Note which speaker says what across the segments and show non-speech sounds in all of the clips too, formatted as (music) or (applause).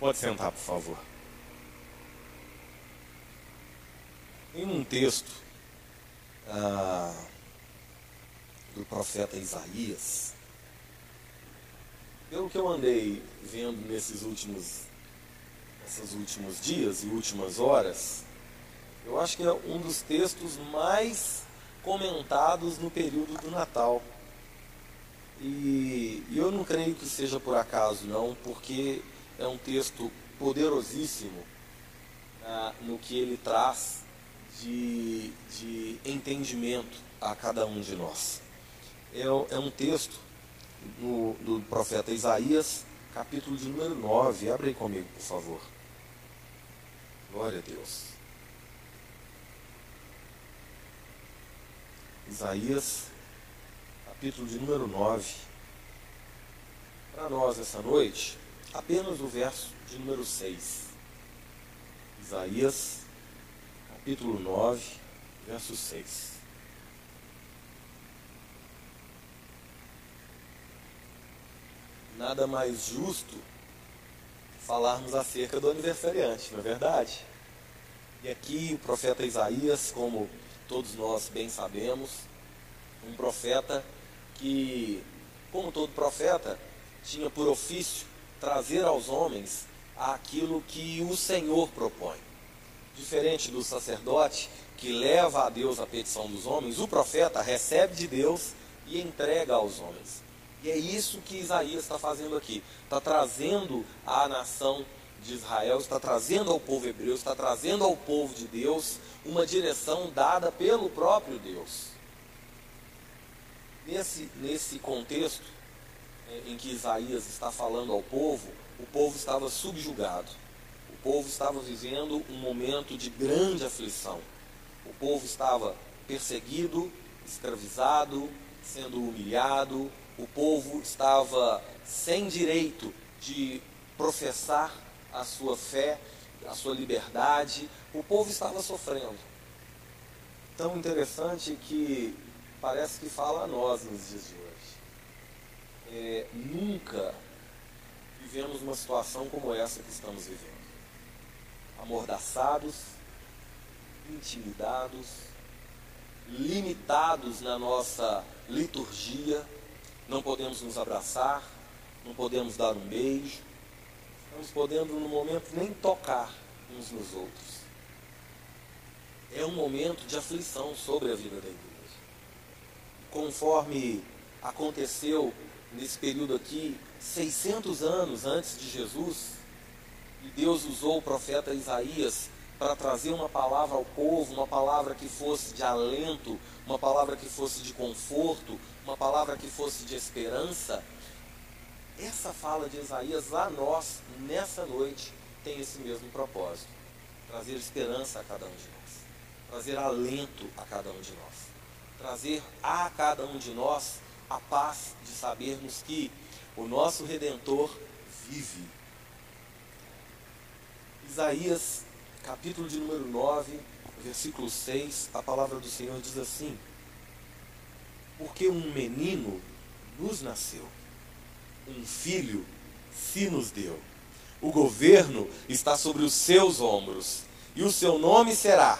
Speaker 1: Pode sentar, por favor. Em um texto ah, do profeta Isaías, pelo que eu andei vendo nesses últimos, esses últimos dias e últimas horas, eu acho que é um dos textos mais comentados no período do Natal. E, e eu não creio que seja por acaso, não, porque é um texto poderosíssimo ah, no que ele traz de, de entendimento a cada um de nós. É, é um texto no, do profeta Isaías, capítulo de número 9. Abre aí comigo, por favor. Glória a Deus. Isaías, capítulo de número 9. Para nós essa noite, apenas o verso de número 6. Isaías, capítulo 9, verso 6. Nada mais justo falarmos acerca do aniversariante, não é verdade? E aqui o profeta Isaías, como todos nós bem sabemos, um profeta que, como todo profeta, tinha por ofício trazer aos homens aquilo que o Senhor propõe. Diferente do sacerdote que leva a Deus a petição dos homens, o profeta recebe de Deus e entrega aos homens. E é isso que Isaías está fazendo aqui. Está trazendo à nação de Israel, está trazendo ao povo hebreu, está trazendo ao povo de Deus uma direção dada pelo próprio Deus. Nesse, nesse contexto em que Isaías está falando ao povo, o povo estava subjugado. O povo estava vivendo um momento de grande aflição. O povo estava perseguido, escravizado, sendo humilhado. O povo estava sem direito de professar a sua fé, a sua liberdade. O povo estava sofrendo. Tão interessante que parece que fala a nós nos dias de hoje. É, nunca vivemos uma situação como essa que estamos vivendo. Amordaçados, intimidados, limitados na nossa liturgia, não podemos nos abraçar, não podemos dar um beijo, estamos podendo no momento nem tocar uns nos outros. É um momento de aflição sobre a vida da igreja. Conforme aconteceu nesse período aqui, 600 anos antes de Jesus, e Deus usou o profeta Isaías para trazer uma palavra ao povo, uma palavra que fosse de alento, uma palavra que fosse de conforto, uma palavra que fosse de esperança. Essa fala de Isaías a nós, nessa noite, tem esse mesmo propósito: trazer esperança a cada um de nós, trazer alento a cada um de nós, trazer a cada um de nós a paz de sabermos que o nosso Redentor vive. Isaías, capítulo de número 9, versículo 6, a palavra do Senhor diz assim: Porque um menino nos nasceu, um filho se nos deu. O governo está sobre os seus ombros, e o seu nome será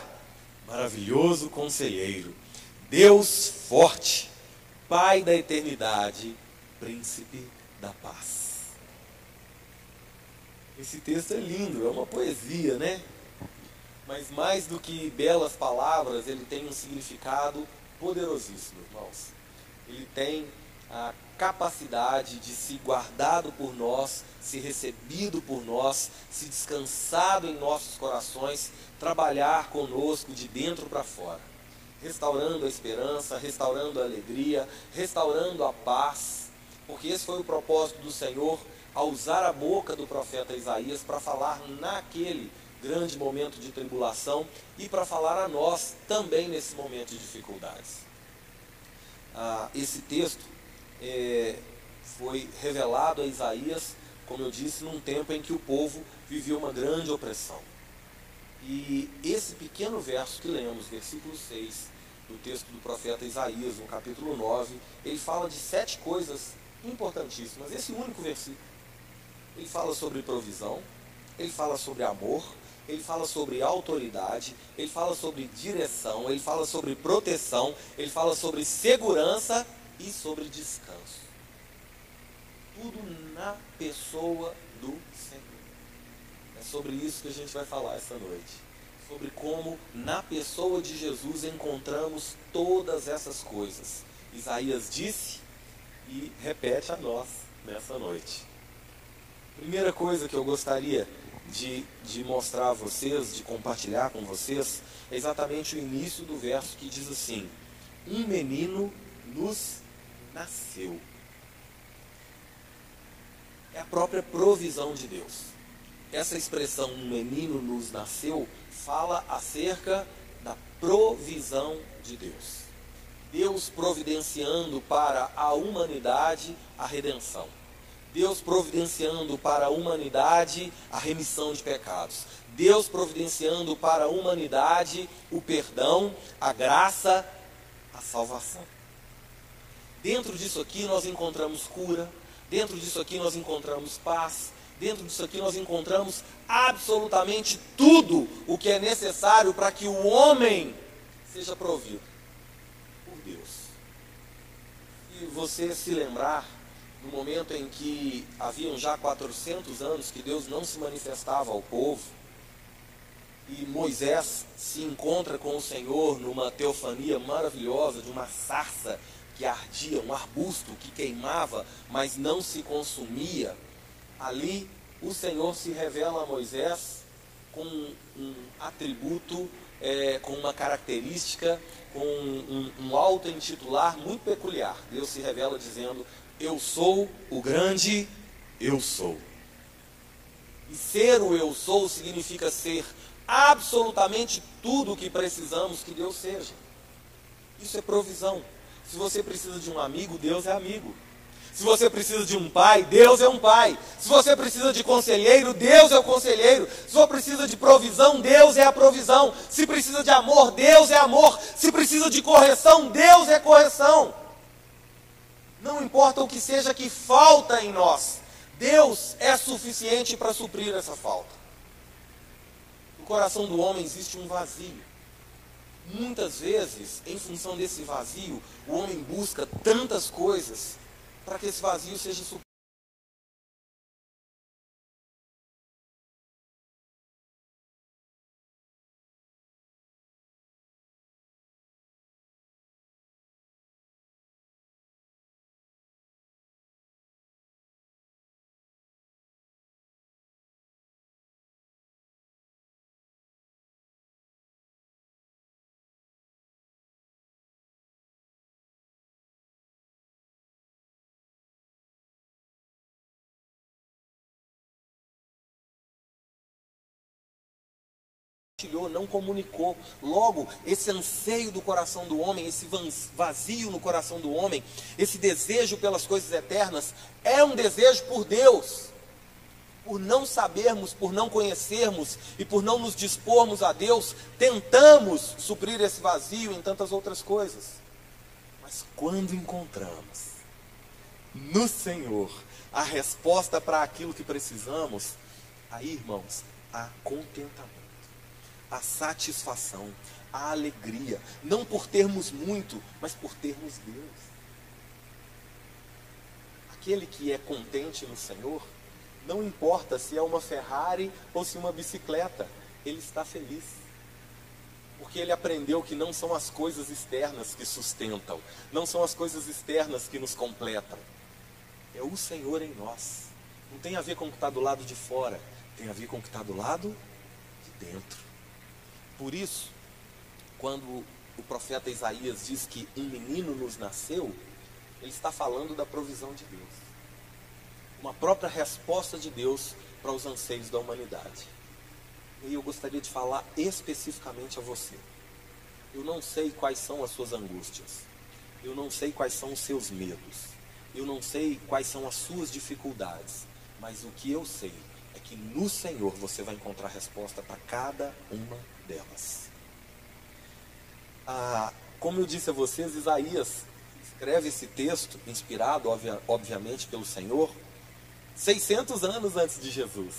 Speaker 1: Maravilhoso Conselheiro, Deus Forte, Pai da Eternidade, Príncipe da Paz. Esse texto é lindo, é uma poesia, né? Mas mais do que belas palavras, ele tem um significado poderosíssimo, irmãos. Ele tem a capacidade de se guardado por nós, se recebido por nós, se descansado em nossos corações, trabalhar conosco de dentro para fora, restaurando a esperança, restaurando a alegria, restaurando a paz, porque esse foi o propósito do Senhor ao usar a boca do profeta Isaías para falar naquele grande momento de tribulação e para falar a nós também nesse momento de dificuldades. Ah, esse texto é, foi revelado a Isaías, como eu disse, num tempo em que o povo vivia uma grande opressão. E esse pequeno verso que lemos, versículo 6, do texto do profeta Isaías, no capítulo 9, ele fala de sete coisas importantíssimas. Esse único versículo. Ele fala sobre provisão, ele fala sobre amor, ele fala sobre autoridade, ele fala sobre direção, ele fala sobre proteção, ele fala sobre segurança e sobre descanso. Tudo na pessoa do Senhor. É sobre isso que a gente vai falar essa noite. Sobre como na pessoa de Jesus encontramos todas essas coisas. Isaías disse e repete a nós nessa noite. Primeira coisa que eu gostaria de, de mostrar a vocês, de compartilhar com vocês, é exatamente o início do verso que diz assim: Um menino nos nasceu. É a própria provisão de Deus. Essa expressão, um menino nos nasceu, fala acerca da provisão de Deus. Deus providenciando para a humanidade a redenção. Deus providenciando para a humanidade a remissão de pecados. Deus providenciando para a humanidade o perdão, a graça, a salvação. Dentro disso aqui nós encontramos cura, dentro disso aqui nós encontramos paz, dentro disso aqui nós encontramos absolutamente tudo o que é necessário para que o homem seja provido por Deus. E você se lembrar no momento em que haviam já 400 anos que Deus não se manifestava ao povo, e Moisés se encontra com o Senhor numa teofania maravilhosa de uma sarça que ardia, um arbusto que queimava, mas não se consumia. Ali o Senhor se revela a Moisés com um atributo, é, com uma característica, com um, um auto-intitular muito peculiar. Deus se revela dizendo: eu sou o grande eu sou. E ser o eu sou significa ser absolutamente tudo o que precisamos que Deus seja. Isso é provisão. Se você precisa de um amigo, Deus é amigo. Se você precisa de um pai, Deus é um pai. Se você precisa de conselheiro, Deus é o conselheiro. Se você precisa de provisão, Deus é a provisão. Se precisa de amor, Deus é amor. Se precisa de correção, Deus é correção. Não importa o que seja que falta em nós, Deus é suficiente para suprir essa falta. No coração do homem existe um vazio. Muitas vezes, em função desse vazio, o homem busca tantas coisas para que esse vazio seja suprido. Não comunicou. Logo, esse anseio do coração do homem, esse vazio no coração do homem, esse desejo pelas coisas eternas, é um desejo por Deus. Por não sabermos, por não conhecermos e por não nos dispormos a Deus, tentamos suprir esse vazio em tantas outras coisas. Mas quando encontramos no Senhor a resposta para aquilo que precisamos, aí, irmãos, há contentamento a satisfação, a alegria, não por termos muito, mas por termos Deus. Aquele que é contente no Senhor, não importa se é uma Ferrari ou se uma bicicleta, ele está feliz. Porque ele aprendeu que não são as coisas externas que sustentam, não são as coisas externas que nos completam. É o Senhor em nós. Não tem a ver com o que está do lado de fora, tem a ver com o que está do lado de dentro. Por isso, quando o profeta Isaías diz que um menino nos nasceu, ele está falando da provisão de Deus. Uma própria resposta de Deus para os anseios da humanidade. E eu gostaria de falar especificamente a você. Eu não sei quais são as suas angústias. Eu não sei quais são os seus medos. Eu não sei quais são as suas dificuldades. Mas o que eu sei é que no Senhor você vai encontrar resposta para cada uma delas. Ah, como eu disse a vocês, Isaías escreve esse texto, inspirado, obvia, obviamente, pelo Senhor, 600 anos antes de Jesus.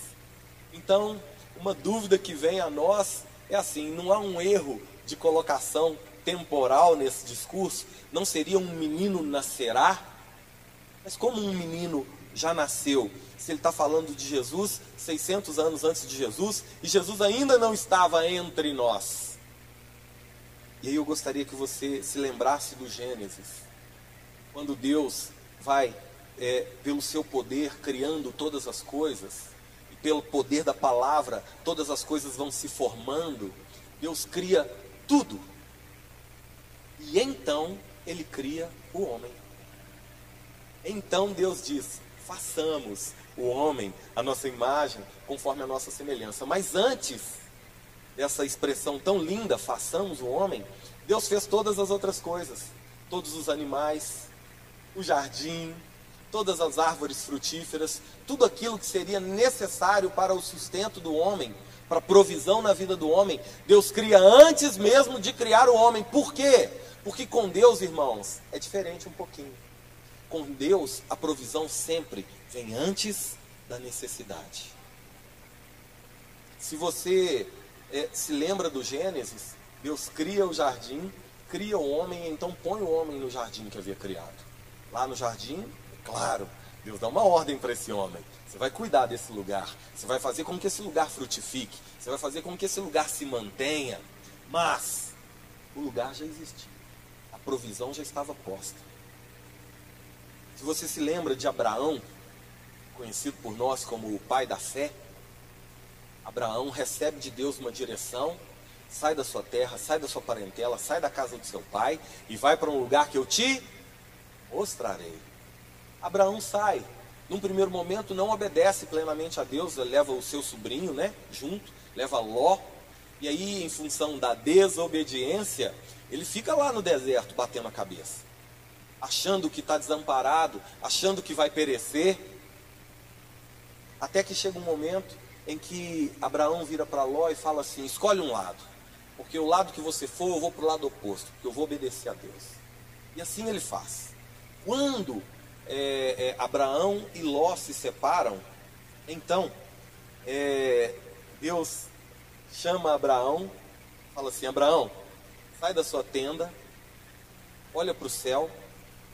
Speaker 1: Então, uma dúvida que vem a nós é assim: não há um erro de colocação temporal nesse discurso? Não seria um menino nascerá? Mas como um menino já nasceu? Se ele está falando de Jesus 600 anos antes de Jesus e Jesus ainda não estava entre nós. E aí eu gostaria que você se lembrasse do Gênesis, quando Deus vai, é, pelo seu poder, criando todas as coisas, e pelo poder da palavra, todas as coisas vão se formando. Deus cria tudo. E então ele cria o homem. Então Deus diz: façamos o homem a nossa imagem, conforme a nossa semelhança. Mas antes dessa expressão tão linda, façamos o homem, Deus fez todas as outras coisas, todos os animais, o jardim, todas as árvores frutíferas, tudo aquilo que seria necessário para o sustento do homem, para a provisão na vida do homem, Deus cria antes mesmo de criar o homem. Por quê? Porque com Deus, irmãos, é diferente um pouquinho. Com Deus, a provisão sempre vem antes da necessidade. Se você é, se lembra do Gênesis, Deus cria o jardim, cria o homem, então põe o homem no jardim que havia criado. Lá no jardim, claro, Deus dá uma ordem para esse homem. Você vai cuidar desse lugar. Você vai fazer com que esse lugar frutifique. Você vai fazer com que esse lugar se mantenha. Mas o lugar já existia. A provisão já estava posta. Se você se lembra de Abraão, conhecido por nós como o pai da fé, Abraão recebe de Deus uma direção, sai da sua terra, sai da sua parentela, sai da casa do seu pai e vai para um lugar que eu te mostrarei. Abraão sai. Num primeiro momento não obedece plenamente a Deus, leva o seu sobrinho, né, junto, leva Ló. E aí, em função da desobediência, ele fica lá no deserto batendo a cabeça, achando que está desamparado, achando que vai perecer. Até que chega um momento em que Abraão vira para Ló e fala assim: escolhe um lado, porque o lado que você for, eu vou para o lado oposto, porque eu vou obedecer a Deus. E assim ele faz. Quando é, é, Abraão e Ló se separam, então é, Deus chama Abraão, fala assim: Abraão, sai da sua tenda, olha para o céu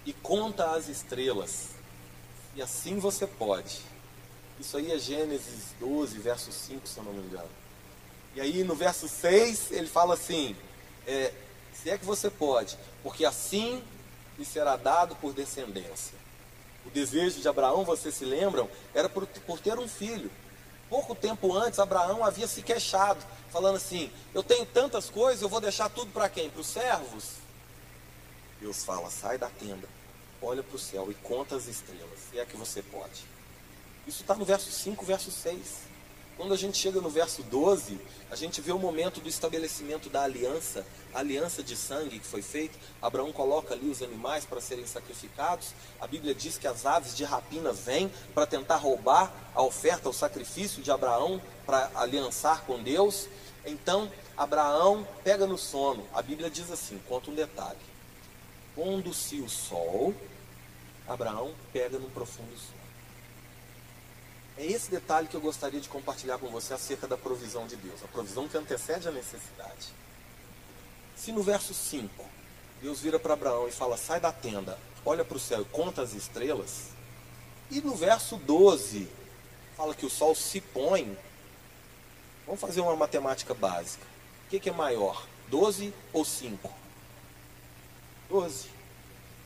Speaker 1: e conta as estrelas, e assim você pode. Isso aí é Gênesis 12, verso 5, se eu não me engano. E aí no verso 6 ele fala assim: é, se é que você pode, porque assim lhe será dado por descendência. O desejo de Abraão, vocês se lembram, era por, por ter um filho. Pouco tempo antes, Abraão havia se queixado, falando assim: Eu tenho tantas coisas, eu vou deixar tudo para quem? Para os servos? Deus fala: Sai da tenda, olha para o céu e conta as estrelas, se é que você pode. Isso está no verso 5, verso 6. Quando a gente chega no verso 12, a gente vê o momento do estabelecimento da aliança, a aliança de sangue que foi feita. Abraão coloca ali os animais para serem sacrificados. A Bíblia diz que as aves de rapina vêm para tentar roubar a oferta, o sacrifício de Abraão para aliançar com Deus. Então, Abraão pega no sono. A Bíblia diz assim: conta um detalhe. Pondo-se o sol, Abraão pega no profundo sono. É esse detalhe que eu gostaria de compartilhar com você acerca da provisão de Deus, a provisão que antecede a necessidade. Se no verso 5, Deus vira para Abraão e fala: sai da tenda, olha para o céu e conta as estrelas, e no verso 12, fala que o sol se põe, vamos fazer uma matemática básica. O que, que é maior, 12 ou 5? 12.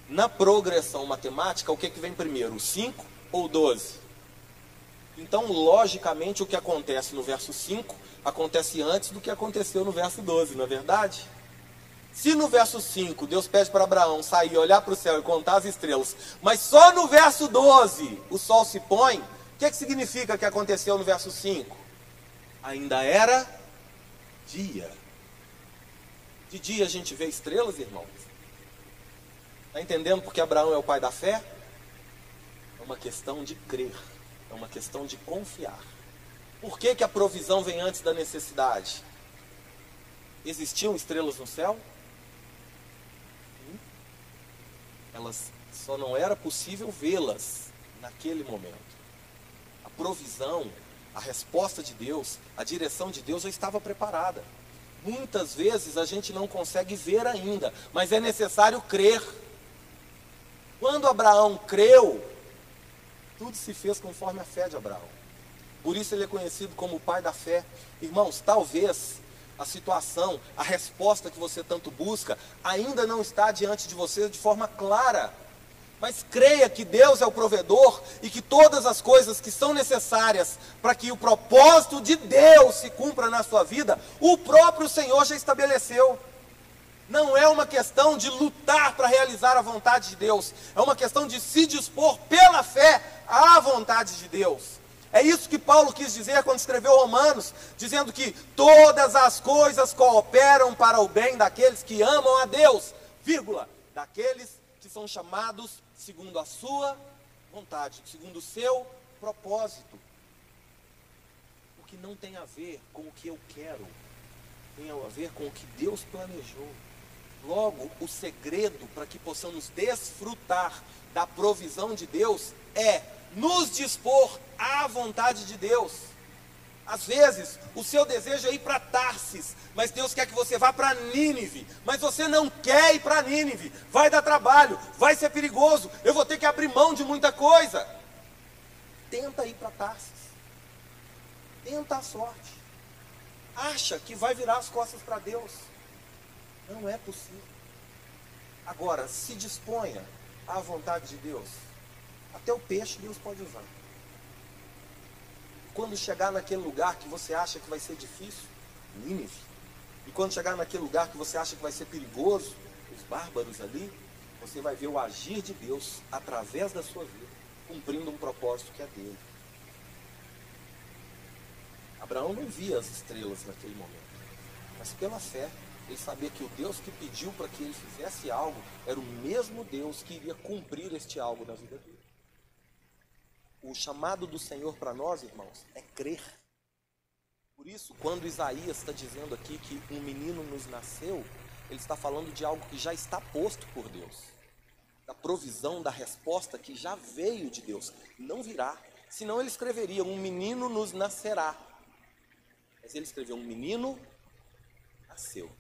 Speaker 1: Na progressão matemática, o que, que vem primeiro, 5 ou 12? Então, logicamente, o que acontece no verso 5 acontece antes do que aconteceu no verso 12, não é verdade? Se no verso 5 Deus pede para Abraão sair, olhar para o céu e contar as estrelas, mas só no verso 12 o sol se põe, o que, que significa que aconteceu no verso 5? Ainda era dia. De dia a gente vê estrelas, irmãos. Está entendendo porque Abraão é o pai da fé? É uma questão de crer. É uma questão de confiar. Por que, que a provisão vem antes da necessidade? Existiam estrelas no céu? Sim. Elas só não era possível vê-las naquele momento. A provisão a resposta de Deus, a direção de Deus já estava preparada. Muitas vezes a gente não consegue ver ainda, mas é necessário crer. Quando Abraão creu, tudo se fez conforme a fé de Abraão. Por isso ele é conhecido como o pai da fé. Irmãos, talvez a situação, a resposta que você tanto busca, ainda não está diante de você de forma clara. Mas creia que Deus é o provedor e que todas as coisas que são necessárias para que o propósito de Deus se cumpra na sua vida, o próprio Senhor já estabeleceu. Não é uma questão de lutar para realizar a vontade de Deus, é uma questão de se dispor pela fé à vontade de Deus. É isso que Paulo quis dizer quando escreveu Romanos, dizendo que todas as coisas cooperam para o bem daqueles que amam a Deus, vírgula, daqueles que são chamados segundo a sua vontade, segundo o seu propósito. O que não tem a ver com o que eu quero, tem a ver com o que Deus planejou. Logo, o segredo para que possamos desfrutar da provisão de Deus é nos dispor à vontade de Deus. Às vezes, o seu desejo é ir para Tarsis, mas Deus quer que você vá para Nínive. Mas você não quer ir para Nínive. Vai dar trabalho, vai ser perigoso. Eu vou ter que abrir mão de muita coisa. Tenta ir para Tarsis. Tenta a sorte. Acha que vai virar as costas para Deus. Não é possível. Agora, se disponha à vontade de Deus. Até o peixe Deus pode usar. Quando chegar naquele lugar que você acha que vai ser difícil, Nínive. E quando chegar naquele lugar que você acha que vai ser perigoso, os bárbaros ali, você vai ver o agir de Deus através da sua vida, cumprindo um propósito que é dele. Abraão não via as estrelas naquele momento, mas pela fé ele sabia que o Deus que pediu para que ele fizesse algo era o mesmo Deus que iria cumprir este algo na vida dele. O chamado do Senhor para nós, irmãos, é crer. Por isso, quando Isaías está dizendo aqui que um menino nos nasceu, ele está falando de algo que já está posto por Deus, da provisão, da resposta que já veio de Deus, não virá. Senão ele escreveria: Um menino nos nascerá. Mas ele escreveu: Um menino nasceu.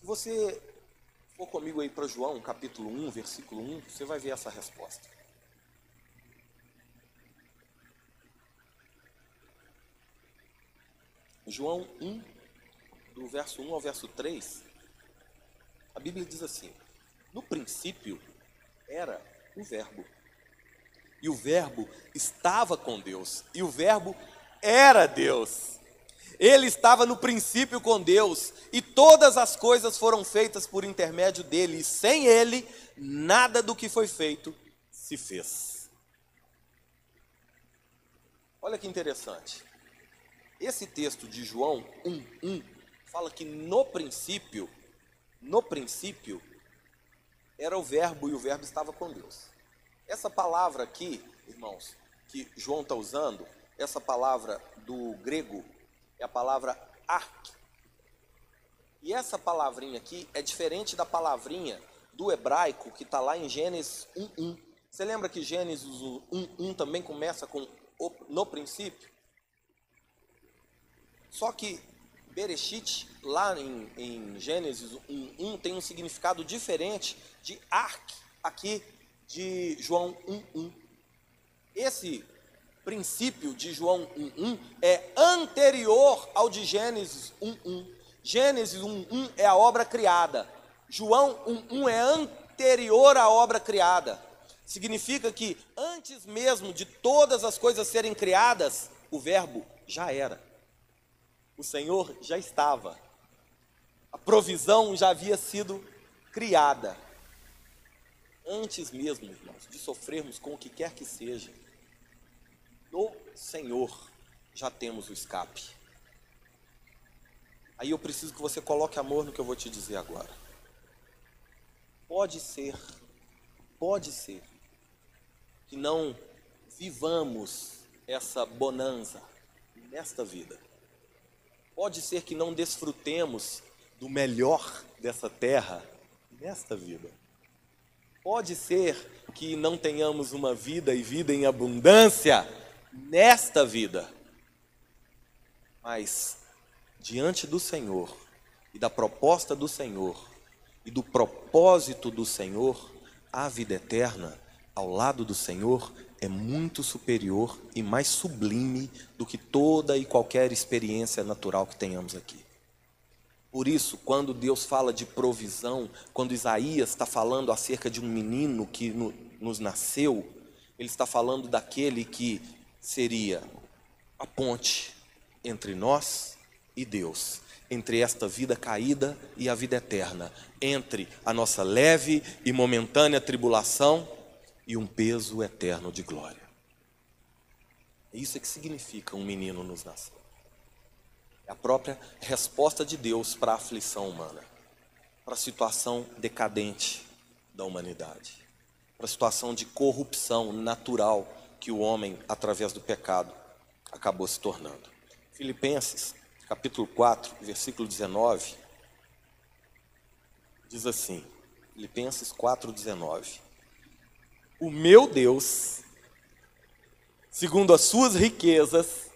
Speaker 1: Se você for comigo aí para João, capítulo 1, versículo 1, você vai ver essa resposta. João 1, do verso 1 ao verso 3, a Bíblia diz assim: No princípio era o Verbo, e o Verbo estava com Deus, e o Verbo era Deus. Ele estava no princípio com Deus, e todas as coisas foram feitas por intermédio dele, e sem ele, nada do que foi feito se fez. Olha que interessante. Esse texto de João 1:1 fala que no princípio, no princípio era o verbo e o verbo estava com Deus. Essa palavra aqui, irmãos, que João está usando, essa palavra do grego é a palavra ark. E essa palavrinha aqui é diferente da palavrinha do hebraico que está lá em Gênesis 1:1. Você lembra que Gênesis 1:1 também começa com no princípio? Só que Bereshit, lá em, em Gênesis 1.1, tem um significado diferente de Ark, aqui de João 1.1. Esse princípio de João 1.1 é anterior ao de Gênesis 1.1. Gênesis 1.1 é a obra criada. João 1.1 é anterior à obra criada. Significa que antes mesmo de todas as coisas serem criadas, o verbo já era o Senhor já estava. A provisão já havia sido criada. Antes mesmo, irmãos, de sofrermos com o que quer que seja, no Senhor já temos o escape. Aí eu preciso que você coloque amor no que eu vou te dizer agora. Pode ser, pode ser, que não vivamos essa bonança nesta vida. Pode ser que não desfrutemos do melhor dessa terra nesta vida. Pode ser que não tenhamos uma vida e vida em abundância nesta vida. Mas diante do Senhor e da proposta do Senhor e do propósito do Senhor, a vida eterna ao lado do Senhor é muito superior e mais sublime do que toda e qualquer experiência natural que tenhamos aqui. Por isso, quando Deus fala de provisão, quando Isaías está falando acerca de um menino que no, nos nasceu, ele está falando daquele que seria a ponte entre nós e Deus, entre esta vida caída e a vida eterna, entre a nossa leve e momentânea tribulação e um peso eterno de glória. Isso é que significa um menino nos nascer. É a própria resposta de Deus para a aflição humana, para a situação decadente da humanidade, para a situação de corrupção natural que o homem, através do pecado, acabou se tornando. Filipenses, capítulo 4, versículo 19, diz assim: Filipenses 4, 19. O meu Deus, segundo as suas riquezas,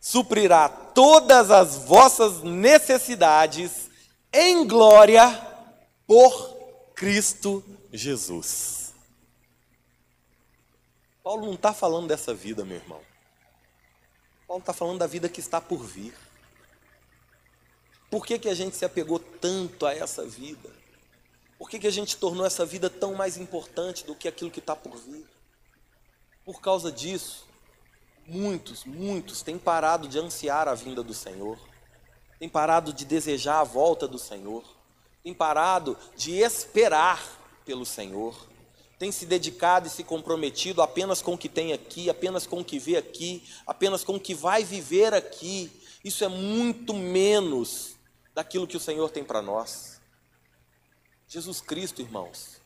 Speaker 1: suprirá todas as vossas necessidades em glória por Cristo Jesus. Paulo não está falando dessa vida, meu irmão. Paulo está falando da vida que está por vir. Por que, que a gente se apegou tanto a essa vida? Por que, que a gente tornou essa vida tão mais importante do que aquilo que está por vir? Por causa disso, Muitos, muitos têm parado de ansiar a vinda do Senhor, têm parado de desejar a volta do Senhor, têm parado de esperar pelo Senhor, têm se dedicado e se comprometido apenas com o que tem aqui, apenas com o que vê aqui, apenas com o que vai viver aqui. Isso é muito menos daquilo que o Senhor tem para nós. Jesus Cristo, irmãos,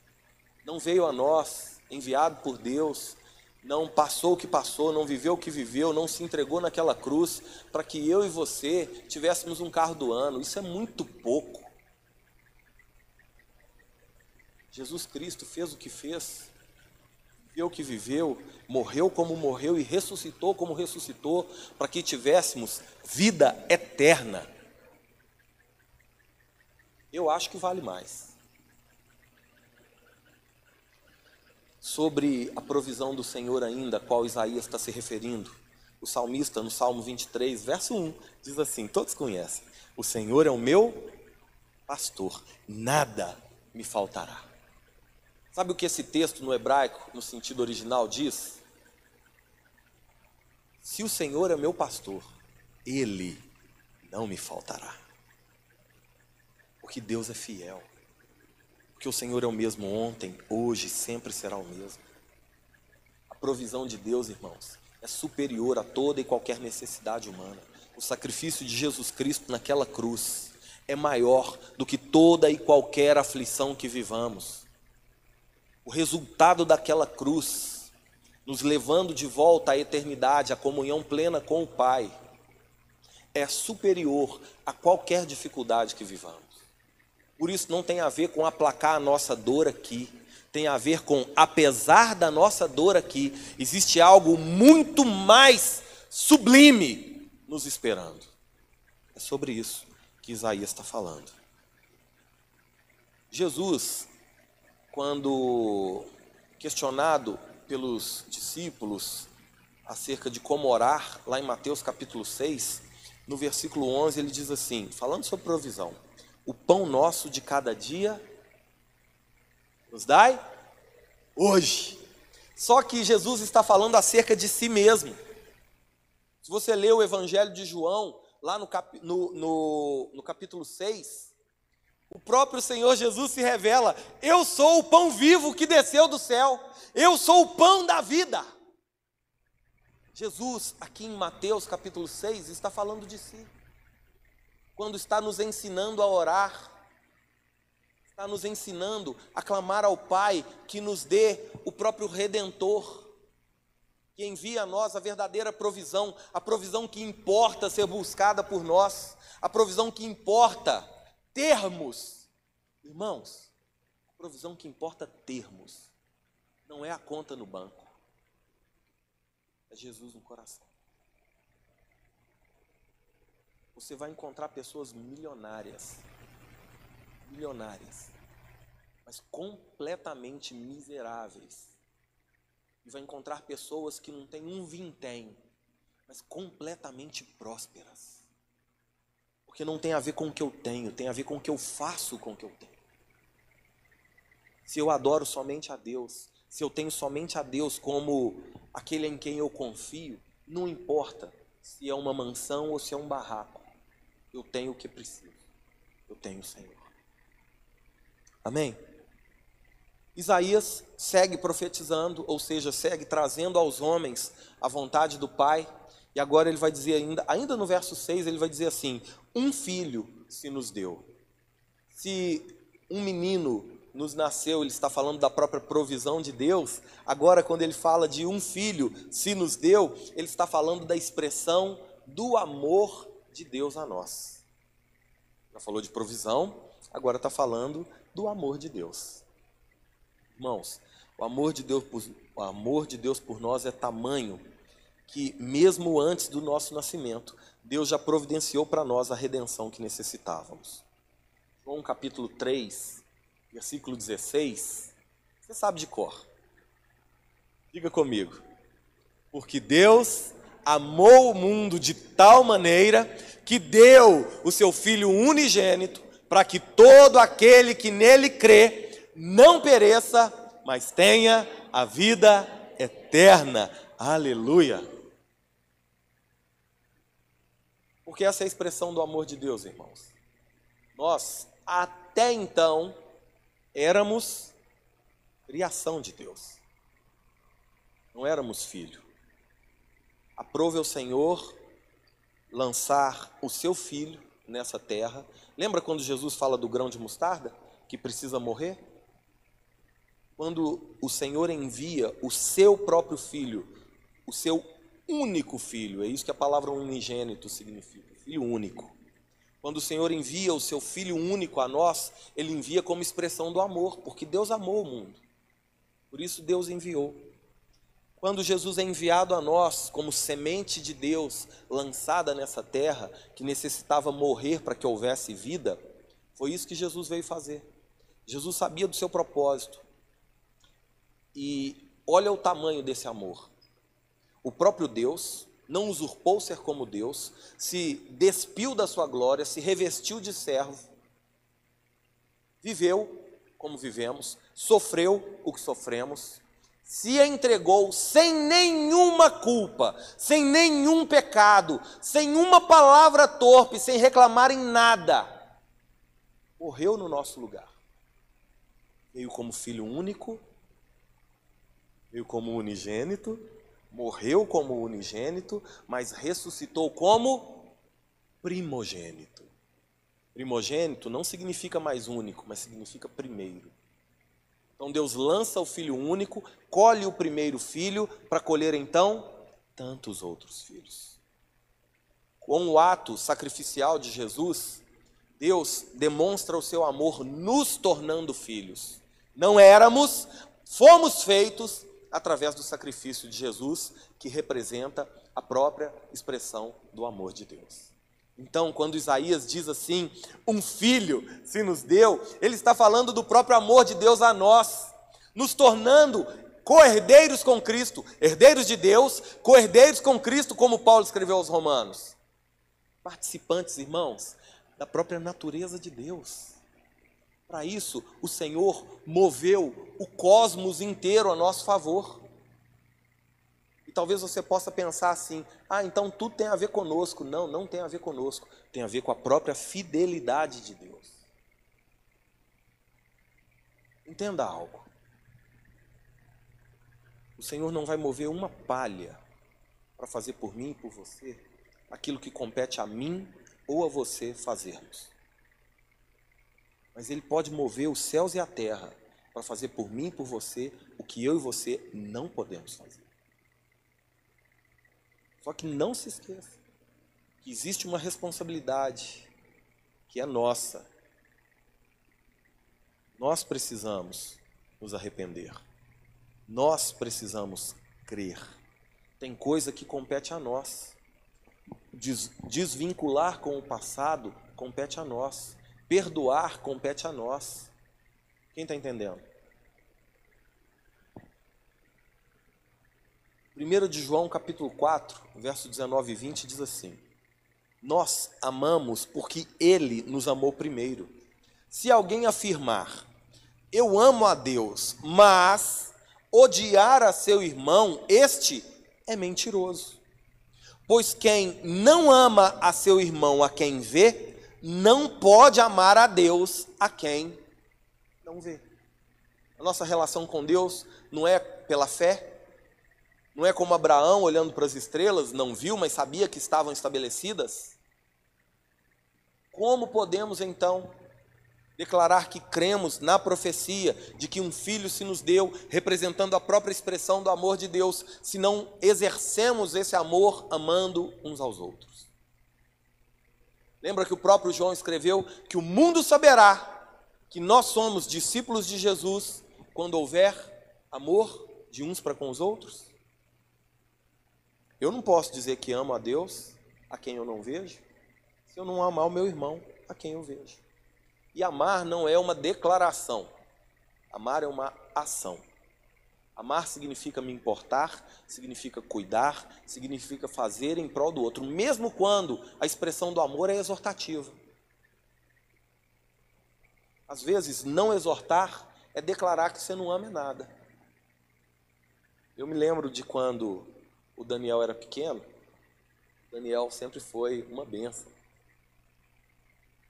Speaker 1: não veio a nós enviado por Deus não passou o que passou, não viveu o que viveu, não se entregou naquela cruz para que eu e você tivéssemos um carro do ano. Isso é muito pouco. Jesus Cristo fez o que fez, viveu o que viveu, morreu como morreu e ressuscitou como ressuscitou, para que tivéssemos vida eterna. Eu acho que vale mais. sobre a provisão do Senhor ainda, a qual Isaías está se referindo. O salmista, no Salmo 23, verso 1, diz assim: todos conhecem, o Senhor é o meu pastor, nada me faltará. Sabe o que esse texto no hebraico, no sentido original, diz? Se o Senhor é meu pastor, ele não me faltará. Porque Deus é fiel. Porque o Senhor é o mesmo ontem, hoje, sempre será o mesmo. A provisão de Deus, irmãos, é superior a toda e qualquer necessidade humana. O sacrifício de Jesus Cristo naquela cruz é maior do que toda e qualquer aflição que vivamos. O resultado daquela cruz, nos levando de volta à eternidade, à comunhão plena com o Pai, é superior a qualquer dificuldade que vivamos. Por isso não tem a ver com aplacar a nossa dor aqui, tem a ver com, apesar da nossa dor aqui, existe algo muito mais sublime nos esperando. É sobre isso que Isaías está falando. Jesus, quando questionado pelos discípulos acerca de como orar, lá em Mateus capítulo 6, no versículo 11, ele diz assim, falando sobre provisão: o pão nosso de cada dia nos dai hoje. Só que Jesus está falando acerca de si mesmo. Se você ler o Evangelho de João, lá no, cap, no, no, no capítulo 6, o próprio Senhor Jesus se revela: Eu sou o pão vivo que desceu do céu, eu sou o pão da vida. Jesus, aqui em Mateus capítulo 6, está falando de si. Quando está nos ensinando a orar, está nos ensinando a clamar ao Pai que nos dê o próprio Redentor, que envia a nós a verdadeira provisão, a provisão que importa ser buscada por nós, a provisão que importa termos. Irmãos, a provisão que importa termos, não é a conta no banco, é Jesus no coração. Você vai encontrar pessoas milionárias, milionárias, mas completamente miseráveis. E vai encontrar pessoas que não têm um vintém, mas completamente prósperas. Porque não tem a ver com o que eu tenho, tem a ver com o que eu faço com o que eu tenho. Se eu adoro somente a Deus, se eu tenho somente a Deus como aquele em quem eu confio, não importa se é uma mansão ou se é um barraco, eu tenho o que preciso, eu tenho o Senhor. Amém? Isaías segue profetizando, ou seja, segue trazendo aos homens a vontade do Pai, e agora ele vai dizer ainda, ainda no verso 6, ele vai dizer assim: Um filho se nos deu. Se um menino nos nasceu, ele está falando da própria provisão de Deus. Agora, quando ele fala de um filho se nos deu, ele está falando da expressão do amor de Deus a nós. Já falou de provisão, agora está falando do amor de Deus. Irmãos, o amor de Deus por, o amor de Deus por nós é tamanho que, mesmo antes do nosso nascimento, Deus já providenciou para nós a redenção que necessitávamos. João capítulo 3, versículo 16, você sabe de cor. Diga comigo. Porque Deus amou o mundo de tal maneira que deu o seu Filho unigênito para que todo aquele que nele crê não pereça, mas tenha a vida eterna. Aleluia. Porque essa é a expressão do amor de Deus, irmãos. Nós, até então, éramos criação de Deus. Não éramos filho. Aprove ao Senhor lançar o seu filho nessa terra. Lembra quando Jesus fala do grão de mostarda que precisa morrer? Quando o Senhor envia o seu próprio filho, o seu único filho, é isso que a palavra unigênito significa, filho único. Quando o Senhor envia o seu Filho único a nós, ele envia como expressão do amor, porque Deus amou o mundo. Por isso Deus enviou. Quando Jesus é enviado a nós como semente de Deus lançada nessa terra, que necessitava morrer para que houvesse vida, foi isso que Jesus veio fazer. Jesus sabia do seu propósito. E olha o tamanho desse amor. O próprio Deus, não usurpou ser como Deus, se despiu da sua glória, se revestiu de servo, viveu como vivemos, sofreu o que sofremos, se entregou sem nenhuma culpa, sem nenhum pecado, sem uma palavra torpe, sem reclamar em nada, morreu no nosso lugar. Veio como filho único, veio como unigênito, morreu como unigênito, mas ressuscitou como primogênito. Primogênito não significa mais único, mas significa primeiro. Então Deus lança o filho único, colhe o primeiro filho para colher então tantos outros filhos. Com o ato sacrificial de Jesus, Deus demonstra o seu amor nos tornando filhos. Não éramos, fomos feitos através do sacrifício de Jesus, que representa a própria expressão do amor de Deus. Então, quando Isaías diz assim, um filho se nos deu, ele está falando do próprio amor de Deus a nós, nos tornando co-herdeiros com Cristo, herdeiros de Deus, co-herdeiros com Cristo, como Paulo escreveu aos Romanos. Participantes, irmãos, da própria natureza de Deus. Para isso, o Senhor moveu o cosmos inteiro a nosso favor. E talvez você possa pensar assim: ah, então tudo tem a ver conosco. Não, não tem a ver conosco. Tem a ver com a própria fidelidade de Deus. Entenda algo. O Senhor não vai mover uma palha para fazer por mim e por você aquilo que compete a mim ou a você fazermos. Mas Ele pode mover os céus e a terra para fazer por mim e por você o que eu e você não podemos fazer. Só que não se esqueça que existe uma responsabilidade que é nossa. Nós precisamos nos arrepender. Nós precisamos crer. Tem coisa que compete a nós. Des desvincular com o passado compete a nós. Perdoar compete a nós. Quem está entendendo? 1 de João capítulo 4, verso 19 e 20 diz assim: Nós amamos porque Ele nos amou primeiro. Se alguém afirmar, eu amo a Deus, mas odiar a seu irmão, este é mentiroso. Pois quem não ama a seu irmão a quem vê, não pode amar a Deus a quem não vê. A nossa relação com Deus não é pela fé, não é como Abraão olhando para as estrelas, não viu, mas sabia que estavam estabelecidas? Como podemos então declarar que cremos na profecia de que um filho se nos deu, representando a própria expressão do amor de Deus, se não exercemos esse amor amando uns aos outros? Lembra que o próprio João escreveu que o mundo saberá que nós somos discípulos de Jesus quando houver amor de uns para com os outros? Eu não posso dizer que amo a Deus a quem eu não vejo, se eu não amar o meu irmão a quem eu vejo. E amar não é uma declaração, amar é uma ação. Amar significa me importar, significa cuidar, significa fazer em prol do outro, mesmo quando a expressão do amor é exortativa. Às vezes, não exortar é declarar que você não ama nada. Eu me lembro de quando o Daniel era pequeno, Daniel sempre foi uma benção.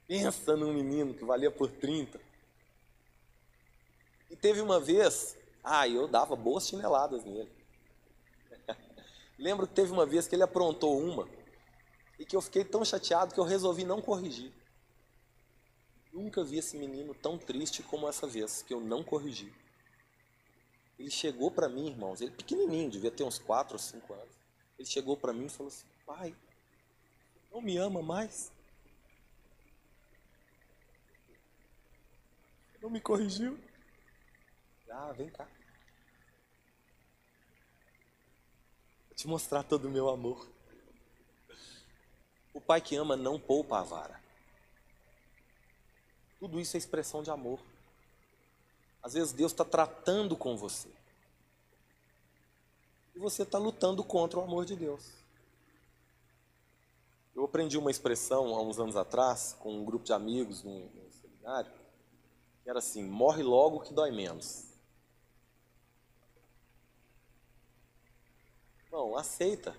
Speaker 1: Pensa num menino que valia por 30. E teve uma vez, ah, eu dava boas chineladas nele. (laughs) Lembro que teve uma vez que ele aprontou uma e que eu fiquei tão chateado que eu resolvi não corrigir. Nunca vi esse menino tão triste como essa vez que eu não corrigi. Ele chegou para mim, irmãos, ele pequenininho, devia ter uns 4 ou 5 anos. Ele chegou para mim e falou assim: Pai, não me ama mais? Não me corrigiu? Ah, vem cá. Vou te mostrar todo o meu amor. O pai que ama não poupa a vara. Tudo isso é expressão de amor. Às vezes Deus está tratando com você. E você está lutando contra o amor de Deus. Eu aprendi uma expressão há uns anos atrás, com um grupo de amigos num, num seminário, que era assim: morre logo que dói menos. Não, aceita.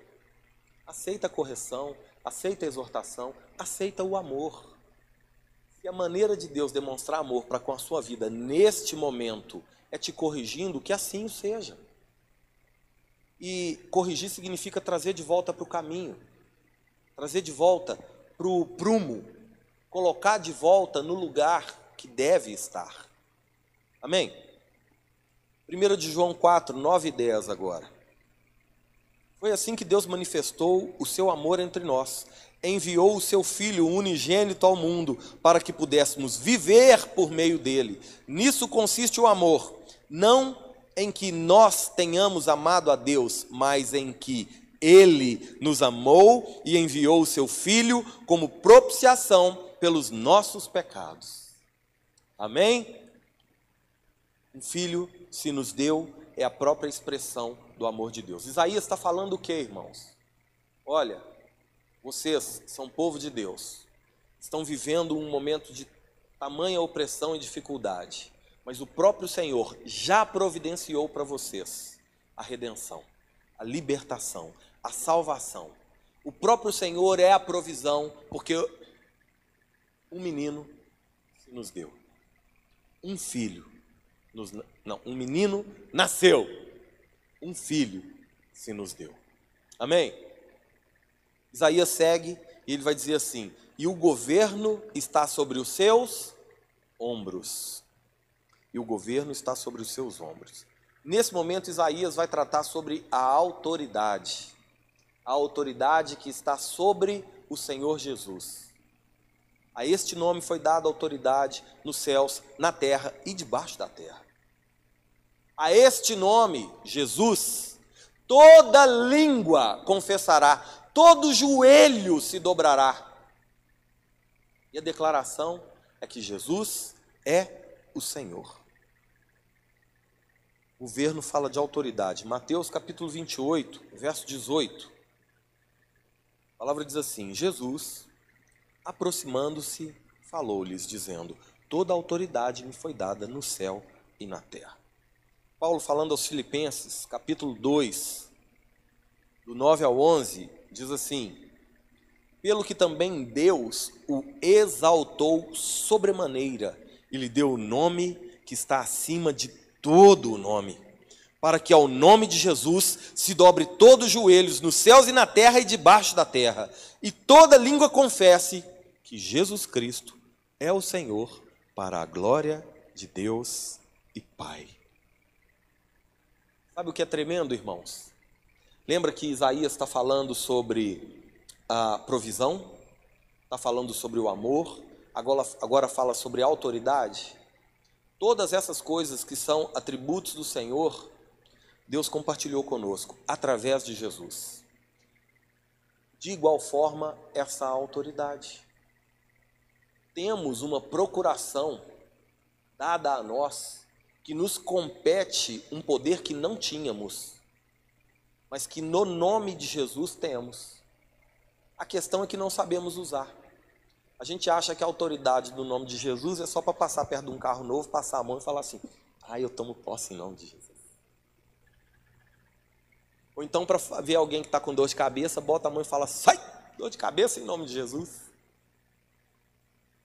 Speaker 1: Aceita a correção, aceita a exortação, aceita o amor. Se a maneira de Deus demonstrar amor para com a sua vida neste momento é te corrigindo, que assim seja. E corrigir significa trazer de volta para o caminho, trazer de volta para o prumo, colocar de volta no lugar que deve estar. Amém? 1 de João 4, 9 e 10 agora. Foi assim que Deus manifestou o seu amor entre nós enviou o seu Filho unigênito ao mundo para que pudéssemos viver por meio dele. Nisso consiste o amor, não em que nós tenhamos amado a Deus, mas em que ele nos amou e enviou o seu Filho como propiciação pelos nossos pecados. Amém? Um filho se nos deu é a própria expressão do amor de Deus. Isaías está falando o que, irmãos? Olha, vocês são povo de Deus, estão vivendo um momento de tamanha opressão e dificuldade, mas o próprio Senhor já providenciou para vocês a redenção, a libertação, a salvação. O próprio Senhor é a provisão, porque um menino se nos deu. Um filho nos, não, um menino nasceu. Um filho se nos deu. Amém? Isaías segue e ele vai dizer assim: E o governo está sobre os seus ombros. E o governo está sobre os seus ombros. Nesse momento, Isaías vai tratar sobre a autoridade. A autoridade que está sobre o Senhor Jesus. A este nome foi dada autoridade nos céus, na terra e debaixo da terra. A este nome, Jesus, toda língua confessará, todo joelho se dobrará. E a declaração é que Jesus é o Senhor. O governo fala de autoridade. Mateus capítulo 28, verso 18. A palavra diz assim: Jesus, aproximando-se, falou-lhes, dizendo: Toda autoridade me foi dada no céu e na terra. Paulo falando aos Filipenses, capítulo 2, do 9 ao 11, diz assim: Pelo que também Deus o exaltou sobremaneira e lhe deu o nome que está acima de todo o nome, para que ao nome de Jesus se dobre todos os joelhos nos céus e na terra e debaixo da terra, e toda língua confesse que Jesus Cristo é o Senhor, para a glória de Deus e Pai. Sabe o que é tremendo, irmãos? Lembra que Isaías está falando sobre a provisão, está falando sobre o amor, agora, agora fala sobre autoridade? Todas essas coisas que são atributos do Senhor, Deus compartilhou conosco através de Jesus. De igual forma, essa autoridade. Temos uma procuração dada a nós que nos compete um poder que não tínhamos, mas que no nome de Jesus temos. A questão é que não sabemos usar. A gente acha que a autoridade do nome de Jesus é só para passar perto de um carro novo, passar a mão e falar assim: ah, eu tomo posse em nome de Jesus. Ou então, para ver alguém que está com dor de cabeça, bota a mão e fala: sai, dor de cabeça em nome de Jesus.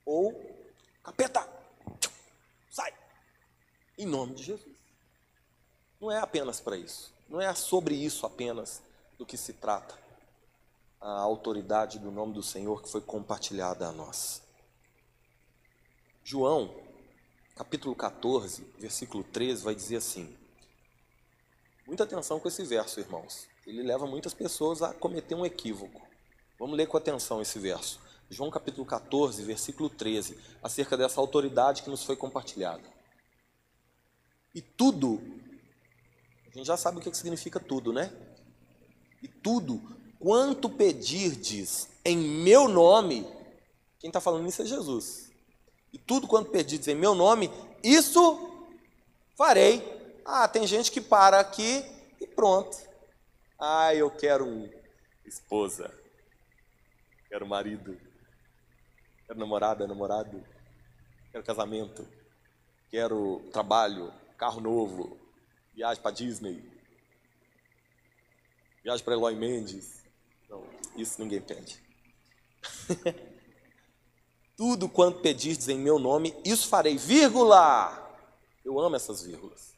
Speaker 1: Ou, capeta, em nome de Jesus. Não é apenas para isso. Não é sobre isso apenas do que se trata a autoridade do nome do Senhor que foi compartilhada a nós. João, capítulo 14, versículo 13, vai dizer assim: Muita atenção com esse verso, irmãos. Ele leva muitas pessoas a cometer um equívoco. Vamos ler com atenção esse verso. João capítulo 14, versículo 13, acerca dessa autoridade que nos foi compartilhada. E tudo, a gente já sabe o que significa tudo, né? E tudo quanto pedirdes em meu nome, quem está falando isso é Jesus. E tudo quanto pedirdes em meu nome, isso farei. Ah, tem gente que para aqui e pronto. Ah, eu quero um esposa, quero marido, quero namorada, namorado, quero casamento, quero trabalho, carro novo, viagem para Disney, viagem para Eloy Mendes. Não, isso ninguém pede. (laughs) Tudo quanto pedirdes em meu nome, isso farei, vírgula. Eu amo essas vírgulas.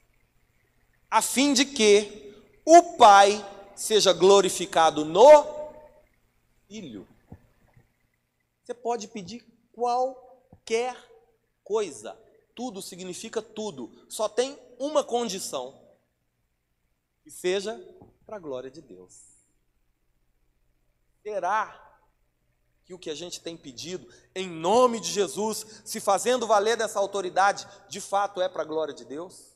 Speaker 1: A fim de que o Pai seja glorificado no Filho. Você pode pedir qualquer coisa tudo significa tudo. Só tem uma condição: que seja para a glória de Deus. Será que o que a gente tem pedido, em nome de Jesus, se fazendo valer dessa autoridade, de fato é para a glória de Deus?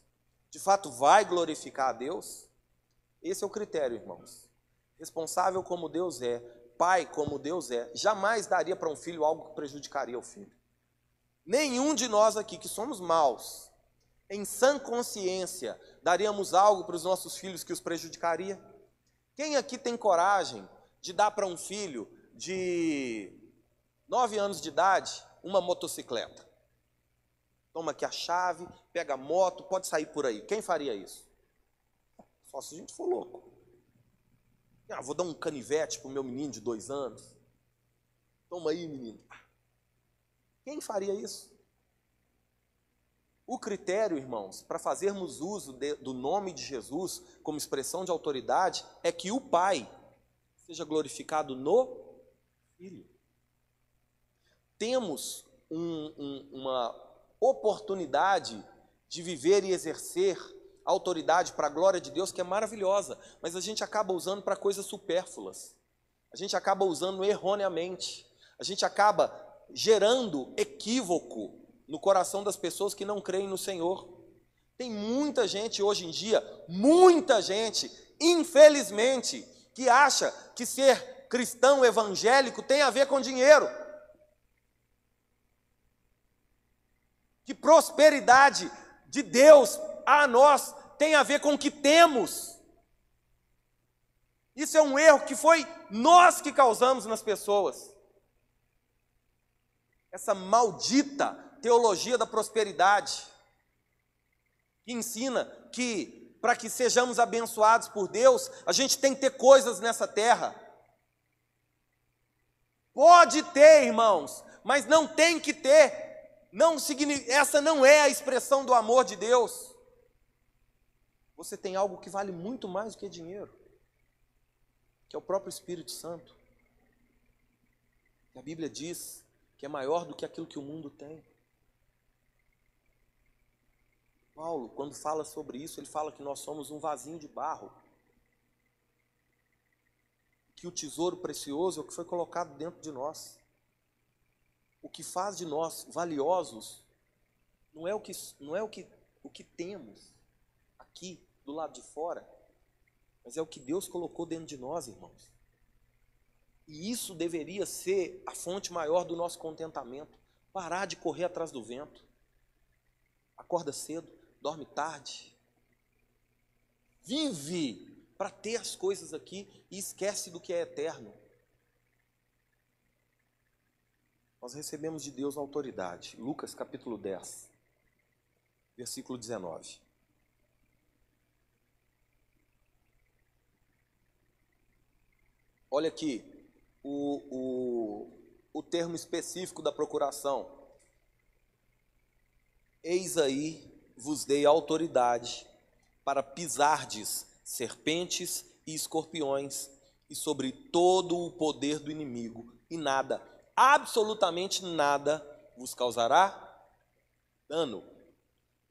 Speaker 1: De fato vai glorificar a Deus? Esse é o critério, irmãos. Responsável como Deus é, pai como Deus é, jamais daria para um filho algo que prejudicaria o filho. Nenhum de nós aqui que somos maus, em sã consciência, daríamos algo para os nossos filhos que os prejudicaria? Quem aqui tem coragem de dar para um filho de nove anos de idade uma motocicleta? Toma aqui a chave, pega a moto, pode sair por aí. Quem faria isso? Só se a gente for louco. Ah, vou dar um canivete para o meu menino de dois anos. Toma aí, menino. Quem faria isso? O critério, irmãos, para fazermos uso de, do nome de Jesus como expressão de autoridade é que o Pai seja glorificado no Filho. Temos um, um, uma oportunidade de viver e exercer autoridade para a glória de Deus que é maravilhosa, mas a gente acaba usando para coisas supérfluas. A gente acaba usando erroneamente. A gente acaba gerando equívoco no coração das pessoas que não creem no Senhor. Tem muita gente hoje em dia, muita gente infelizmente, que acha que ser cristão evangélico tem a ver com dinheiro. Que prosperidade de Deus a nós tem a ver com o que temos. Isso é um erro que foi nós que causamos nas pessoas. Essa maldita teologia da prosperidade, que ensina que para que sejamos abençoados por Deus, a gente tem que ter coisas nessa terra. Pode ter, irmãos, mas não tem que ter. Não essa não é a expressão do amor de Deus. Você tem algo que vale muito mais do que dinheiro, que é o próprio Espírito Santo. A Bíblia diz que é maior do que aquilo que o mundo tem. Paulo, quando fala sobre isso, ele fala que nós somos um vasinho de barro. Que o tesouro precioso é o que foi colocado dentro de nós. O que faz de nós valiosos não é o que, não é o que, o que temos aqui do lado de fora, mas é o que Deus colocou dentro de nós, irmãos. E isso deveria ser a fonte maior do nosso contentamento. Parar de correr atrás do vento. Acorda cedo, dorme tarde, vive para ter as coisas aqui e esquece do que é eterno. Nós recebemos de Deus autoridade. Lucas capítulo 10, versículo 19. Olha aqui o, o, o termo específico da procuração. Eis aí vos dei autoridade para pisardes serpentes e escorpiões e sobre todo o poder do inimigo, e nada, absolutamente nada, vos causará dano.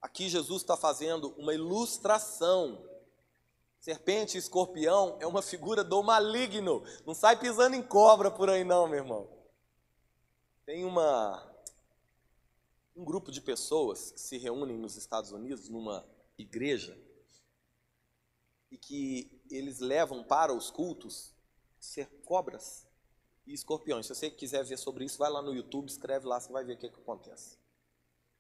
Speaker 1: Aqui Jesus está fazendo uma ilustração. Serpente e escorpião é uma figura do maligno. Não sai pisando em cobra por aí, não, meu irmão. Tem uma um grupo de pessoas que se reúnem nos Estados Unidos numa igreja e que eles levam para os cultos ser cobras e escorpiões. Se você quiser ver sobre isso, vai lá no YouTube, escreve lá, você vai ver o que, que acontece.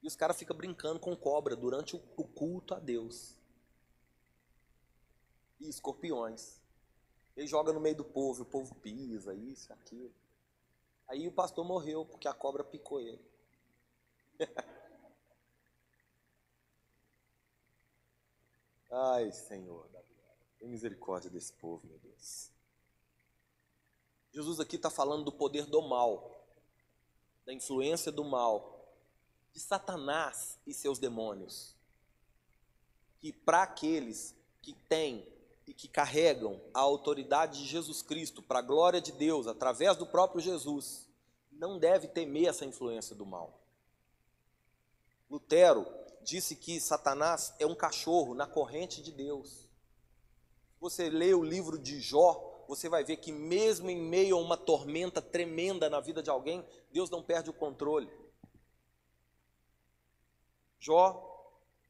Speaker 1: E os caras ficam brincando com cobra durante o culto a Deus. E escorpiões. Ele joga no meio do povo, o povo pisa, isso, aquilo. Aí o pastor morreu porque a cobra picou ele. (laughs) Ai, Senhor, tem misericórdia desse povo, meu Deus. Jesus aqui está falando do poder do mal, da influência do mal, de Satanás e seus demônios. Que para aqueles que têm e que carregam a autoridade de Jesus Cristo para a glória de Deus, através do próprio Jesus, não deve temer essa influência do mal. Lutero disse que Satanás é um cachorro na corrente de Deus. Você lê o livro de Jó, você vai ver que mesmo em meio a uma tormenta tremenda na vida de alguém, Deus não perde o controle. Jó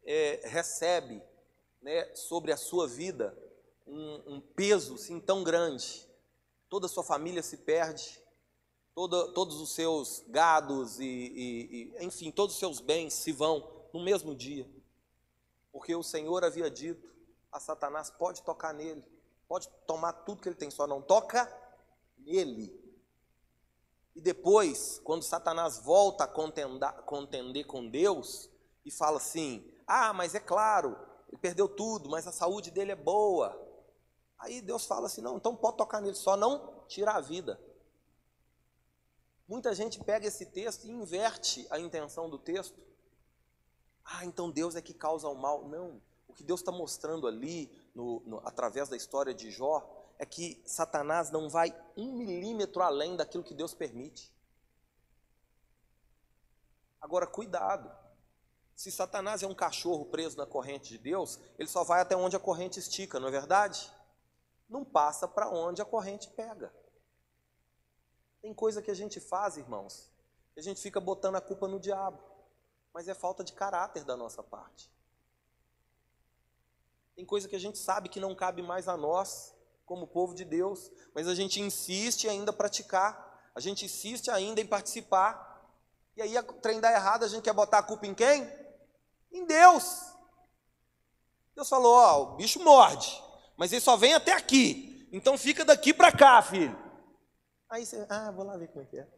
Speaker 1: é, recebe né, sobre a sua vida um, um peso assim, tão grande. Toda a sua família se perde, Todo, todos os seus gados e, e, e, enfim, todos os seus bens se vão no mesmo dia. Porque o Senhor havia dito a Satanás: pode tocar nele, pode tomar tudo que ele tem, só não toca nele. E depois, quando Satanás volta a contender com Deus e fala assim: ah, mas é claro, ele perdeu tudo, mas a saúde dele é boa. Aí Deus fala assim: não, então pode tocar nele, só não tirar a vida. Muita gente pega esse texto e inverte a intenção do texto. Ah, então Deus é que causa o mal. Não. O que Deus está mostrando ali, no, no, através da história de Jó, é que Satanás não vai um milímetro além daquilo que Deus permite. Agora, cuidado. Se Satanás é um cachorro preso na corrente de Deus, ele só vai até onde a corrente estica, não é verdade? Não passa para onde a corrente pega. Tem coisa que a gente faz, irmãos, que a gente fica botando a culpa no diabo, mas é falta de caráter da nossa parte. Tem coisa que a gente sabe que não cabe mais a nós, como povo de Deus, mas a gente insiste ainda em praticar, a gente insiste ainda em participar. E aí o trem dá errado, a gente quer botar a culpa em quem? Em Deus. Deus falou: Ó, o bicho morde, mas ele só vem até aqui, então fica daqui para cá, filho. Aí você, ah, vou lá ver como é que é.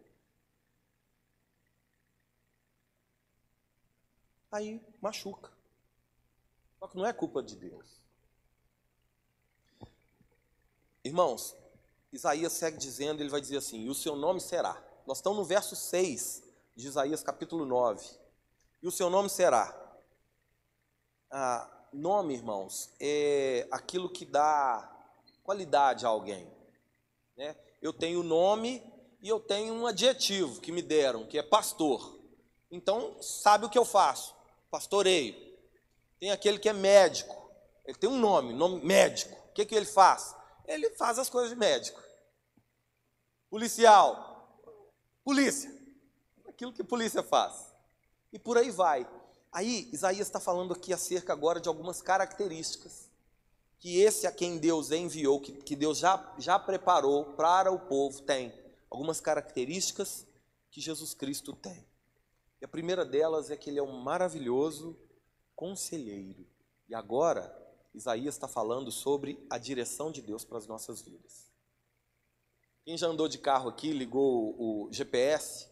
Speaker 1: Aí machuca. Só que não é culpa de Deus. Irmãos, Isaías segue dizendo, ele vai dizer assim: e o seu nome será. Nós estamos no verso 6 de Isaías capítulo 9. E o seu nome será. Ah, nome, irmãos, é aquilo que dá qualidade a alguém. Né? Eu tenho nome e eu tenho um adjetivo que me deram, que é pastor. Então, sabe o que eu faço? Pastoreio. Tem aquele que é médico. Ele tem um nome, nome médico. O que, que ele faz? ele faz as coisas de médico. Policial, polícia, aquilo que polícia faz. E por aí vai. Aí, Isaías está falando aqui acerca agora de algumas características que esse a quem Deus enviou, que, que Deus já, já preparou para o povo, tem. Algumas características que Jesus Cristo tem. E a primeira delas é que ele é um maravilhoso conselheiro. E agora, Isaías está falando sobre a direção de Deus para as nossas vidas. Quem já andou de carro aqui, ligou o GPS,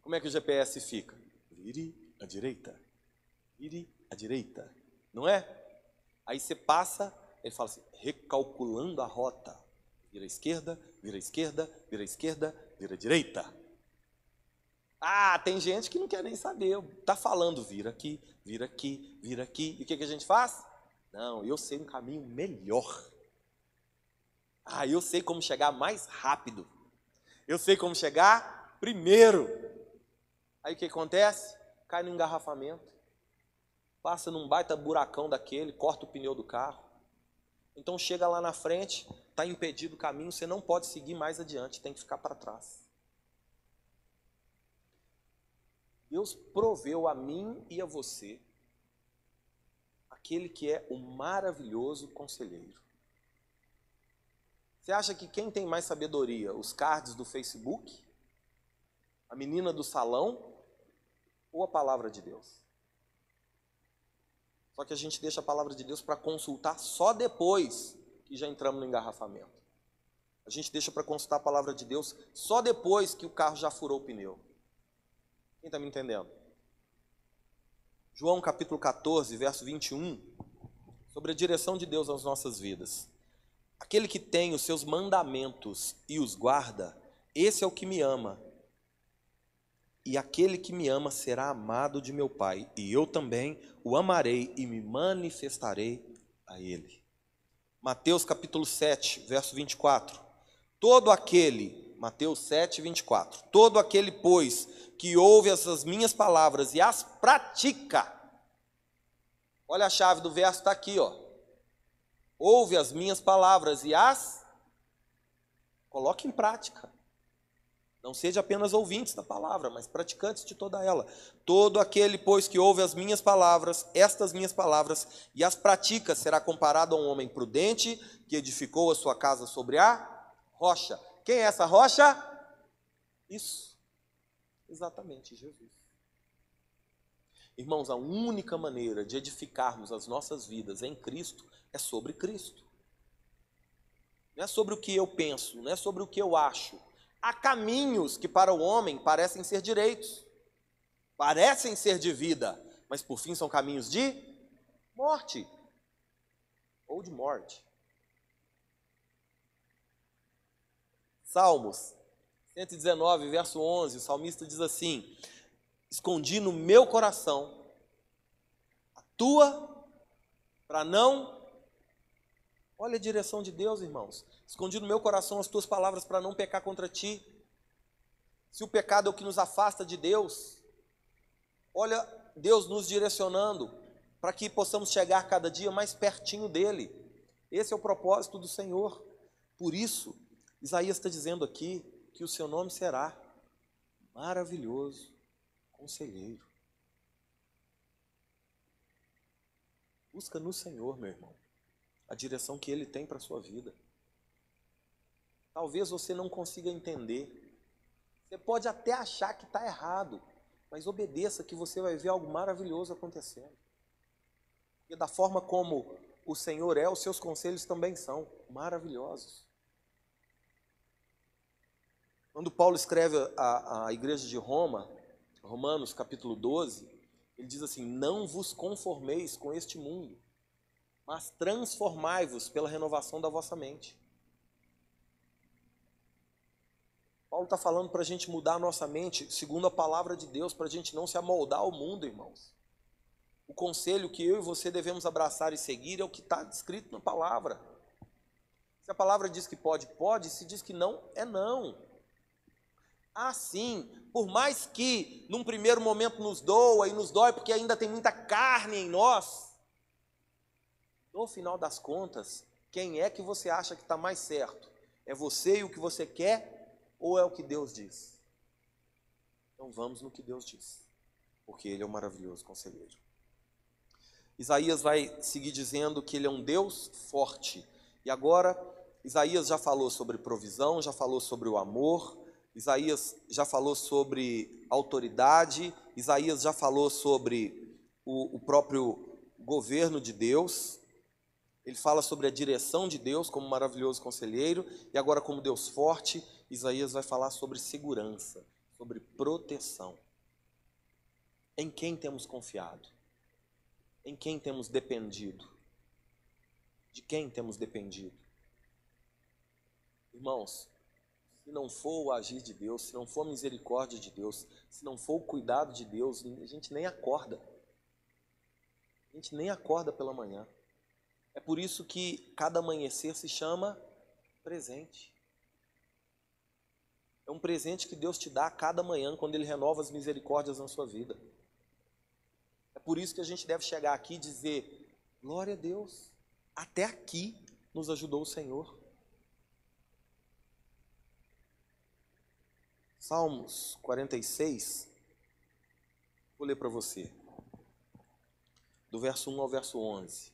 Speaker 1: como é que o GPS fica? Vire à direita, vire à direita, não é? Aí você passa, ele fala assim, recalculando a rota. Vira à esquerda, vira à esquerda, vira à esquerda, vira à direita. Ah, tem gente que não quer nem saber. Tá falando, vira aqui, vira aqui, vira aqui. E o que, que a gente faz? Não, eu sei um caminho melhor. Ah, eu sei como chegar mais rápido. Eu sei como chegar primeiro. Aí o que acontece? Cai no engarrafamento. Passa num baita buracão daquele, corta o pneu do carro. Então chega lá na frente, está impedido o caminho, você não pode seguir mais adiante, tem que ficar para trás. Deus proveu a mim e a você aquele que é o maravilhoso conselheiro. Você acha que quem tem mais sabedoria? Os cards do Facebook? A menina do salão? Ou a palavra de Deus? Só que a gente deixa a palavra de Deus para consultar só depois que já entramos no engarrafamento. A gente deixa para consultar a palavra de Deus só depois que o carro já furou o pneu. Quem está me entendendo? João capítulo 14, verso 21, sobre a direção de Deus nas nossas vidas. Aquele que tem os seus mandamentos e os guarda, esse é o que me ama. E aquele que me ama será amado de meu Pai, e eu também o amarei e me manifestarei a ele. Mateus capítulo 7, verso 24. Todo aquele, Mateus 7, 24. Todo aquele, pois, que ouve essas minhas palavras e as pratica. Olha a chave do verso, está aqui, ó. Ouve as minhas palavras e as coloque em prática. Não seja apenas ouvintes da palavra, mas praticantes de toda ela. Todo aquele, pois, que ouve as minhas palavras, estas minhas palavras, e as pratica, será comparado a um homem prudente que edificou a sua casa sobre a rocha. Quem é essa rocha? Isso. Exatamente, Jesus. Irmãos, a única maneira de edificarmos as nossas vidas em Cristo é sobre Cristo. Não é sobre o que eu penso, não é sobre o que eu acho. Há caminhos que para o homem parecem ser direitos, parecem ser de vida, mas por fim são caminhos de morte ou de morte. Salmos 119, verso 11, o salmista diz assim: Escondi no meu coração a tua, para não. Olha a direção de Deus, irmãos. Escondi no meu coração as tuas palavras para não pecar contra ti. Se o pecado é o que nos afasta de Deus, olha Deus nos direcionando para que possamos chegar cada dia mais pertinho dele. Esse é o propósito do Senhor. Por isso, Isaías está dizendo aqui que o seu nome será maravilhoso, conselheiro. Busca no Senhor, meu irmão. a direção que Ele tem para a sua vida. Talvez você não consiga entender. Você pode até achar que está errado, mas obedeça que você vai ver algo maravilhoso acontecendo. E da forma como o Senhor é, os seus conselhos também são maravilhosos. Quando Paulo escreve à, à igreja de Roma, Romanos capítulo 12, ele diz assim: Não vos conformeis com este mundo, mas transformai-vos pela renovação da vossa mente. Paulo está falando para a gente mudar a nossa mente segundo a palavra de Deus, para a gente não se amoldar ao mundo, irmãos. O conselho que eu e você devemos abraçar e seguir é o que está descrito na palavra. Se a palavra diz que pode, pode, se diz que não, é não. Assim, por mais que num primeiro momento nos doa e nos dói, porque ainda tem muita carne em nós, no final das contas, quem é que você acha que está mais certo? É você e o que você quer ou é o que Deus diz? Então vamos no que Deus diz, porque Ele é um maravilhoso conselheiro. Isaías vai seguir dizendo que ele é um Deus forte. E agora, Isaías já falou sobre provisão, já falou sobre o amor, Isaías já falou sobre autoridade, Isaías já falou sobre o, o próprio governo de Deus, ele fala sobre a direção de Deus como maravilhoso conselheiro, e agora, como Deus forte, Isaías vai falar sobre segurança, sobre proteção. Em quem temos confiado? Em quem temos dependido? De quem temos dependido? Irmãos, se não for o agir de Deus, se não for a misericórdia de Deus, se não for o cuidado de Deus, a gente nem acorda. A gente nem acorda pela manhã. É por isso que cada amanhecer se chama presente. É um presente que Deus te dá a cada manhã quando Ele renova as misericórdias na sua vida. Por isso que a gente deve chegar aqui e dizer: glória a Deus, até aqui nos ajudou o Senhor. Salmos 46, vou ler para você, do verso 1 ao verso 11.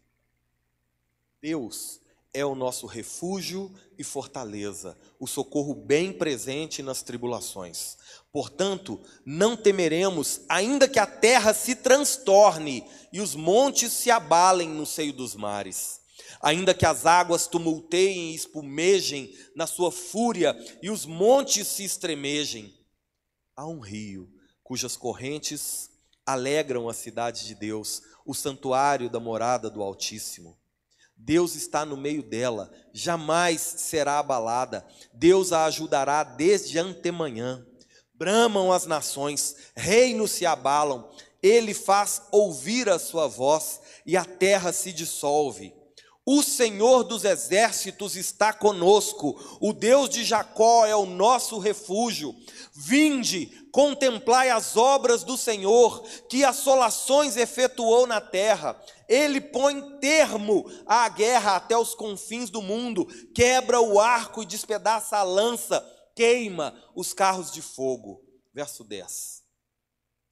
Speaker 1: Deus é o nosso refúgio e fortaleza, o socorro bem presente nas tribulações. Portanto, não temeremos, ainda que a terra se transtorne e os montes se abalem no seio dos mares. Ainda que as águas tumulteiem e espumejem na sua fúria e os montes se estremejem. Há um rio cujas correntes alegram a cidade de Deus, o santuário da morada do Altíssimo. Deus está no meio dela, jamais será abalada. Deus a ajudará desde antemanhã. Bramam as nações, reinos se abalam. Ele faz ouvir a sua voz e a terra se dissolve. O Senhor dos exércitos está conosco, o Deus de Jacó é o nosso refúgio. Vinde, contemplai as obras do Senhor, que assolações efetuou na terra. Ele põe termo à guerra até os confins do mundo, quebra o arco e despedaça a lança, queima os carros de fogo. Verso 10: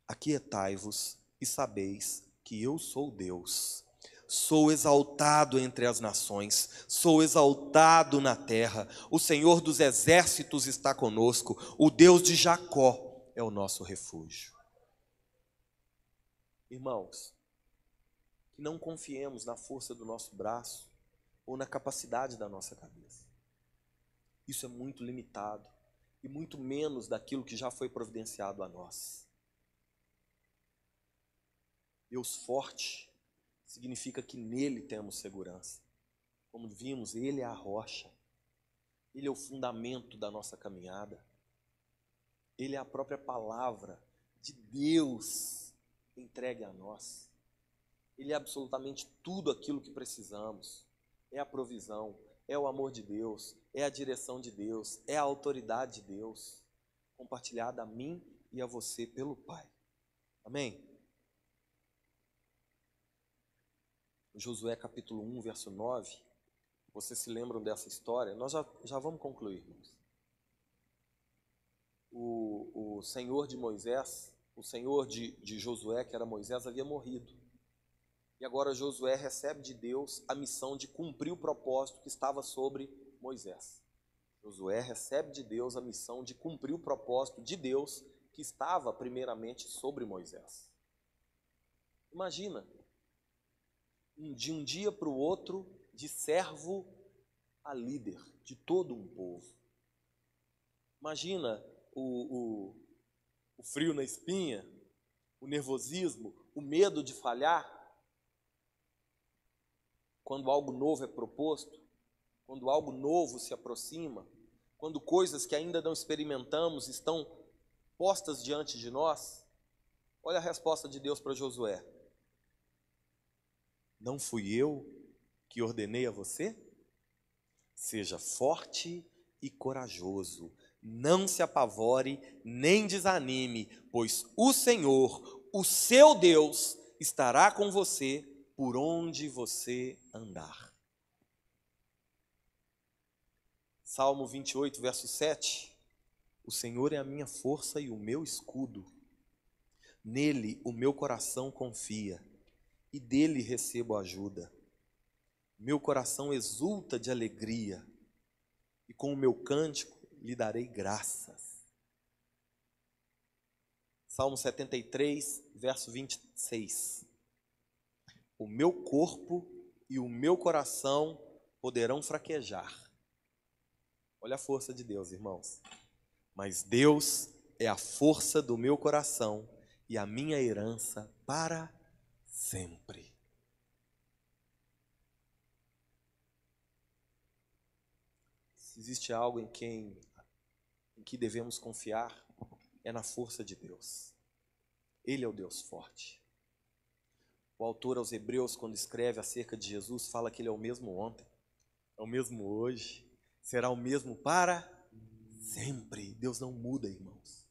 Speaker 1: Aquietai-vos e sabeis que eu sou Deus. Sou exaltado entre as nações, sou exaltado na terra. O Senhor dos exércitos está conosco, o Deus de Jacó é o nosso refúgio. Irmãos, que não confiemos na força do nosso braço ou na capacidade da nossa cabeça. Isso é muito limitado e muito menos daquilo que já foi providenciado a nós. Deus forte significa que nele temos segurança. Como vimos, ele é a rocha, ele é o fundamento da nossa caminhada, ele é a própria palavra de Deus entregue a nós. Ele é absolutamente tudo aquilo que precisamos. É a provisão, é o amor de Deus, é a direção de Deus, é a autoridade de Deus, compartilhada a mim e a você pelo Pai. Amém? Josué capítulo 1, verso 9. Vocês se lembram dessa história? Nós já, já vamos concluir, irmãos. O, o Senhor de Moisés, o Senhor de, de Josué, que era Moisés, havia morrido. E agora Josué recebe de Deus a missão de cumprir o propósito que estava sobre Moisés. Josué recebe de Deus a missão de cumprir o propósito de Deus que estava primeiramente sobre Moisés. Imagina, de um dia para o outro, de servo a líder de todo um povo. Imagina o, o, o frio na espinha, o nervosismo, o medo de falhar, quando algo novo é proposto, quando algo novo se aproxima, quando coisas que ainda não experimentamos estão postas diante de nós. Olha a resposta de Deus para Josué: Não fui eu que ordenei a você? Seja forte e corajoso, não se apavore nem desanime, pois o Senhor, o seu Deus, estará com você por onde você andar. Salmo 28, verso 7. O Senhor é a minha força e o meu escudo. Nele o meu coração confia e dele recebo ajuda. Meu coração exulta de alegria e com o meu cântico lhe darei graças. Salmo 73, verso 26. O meu corpo e o meu coração poderão fraquejar. Olha a força de Deus, irmãos. Mas Deus é a força do meu coração e a minha herança para sempre. Se existe algo em quem em que devemos confiar é na força de Deus. Ele é o Deus forte. O autor aos Hebreus, quando escreve acerca de Jesus, fala que ele é o mesmo ontem, é o mesmo hoje, será o mesmo para sempre. Deus não muda, irmãos.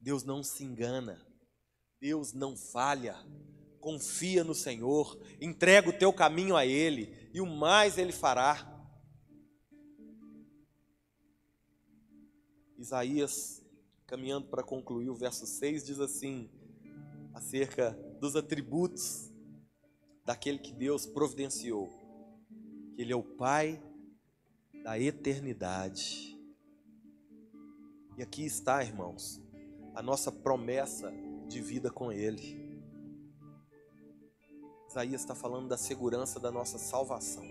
Speaker 1: Deus não se engana. Deus não falha. Confia no Senhor, entrega o teu caminho a Ele e o mais Ele fará. Isaías, caminhando para concluir o verso 6, diz assim, acerca dos atributos daquele que Deus providenciou, que Ele é o Pai da eternidade. E aqui está, irmãos, a nossa promessa de vida com Ele. Isaías está falando da segurança da nossa salvação.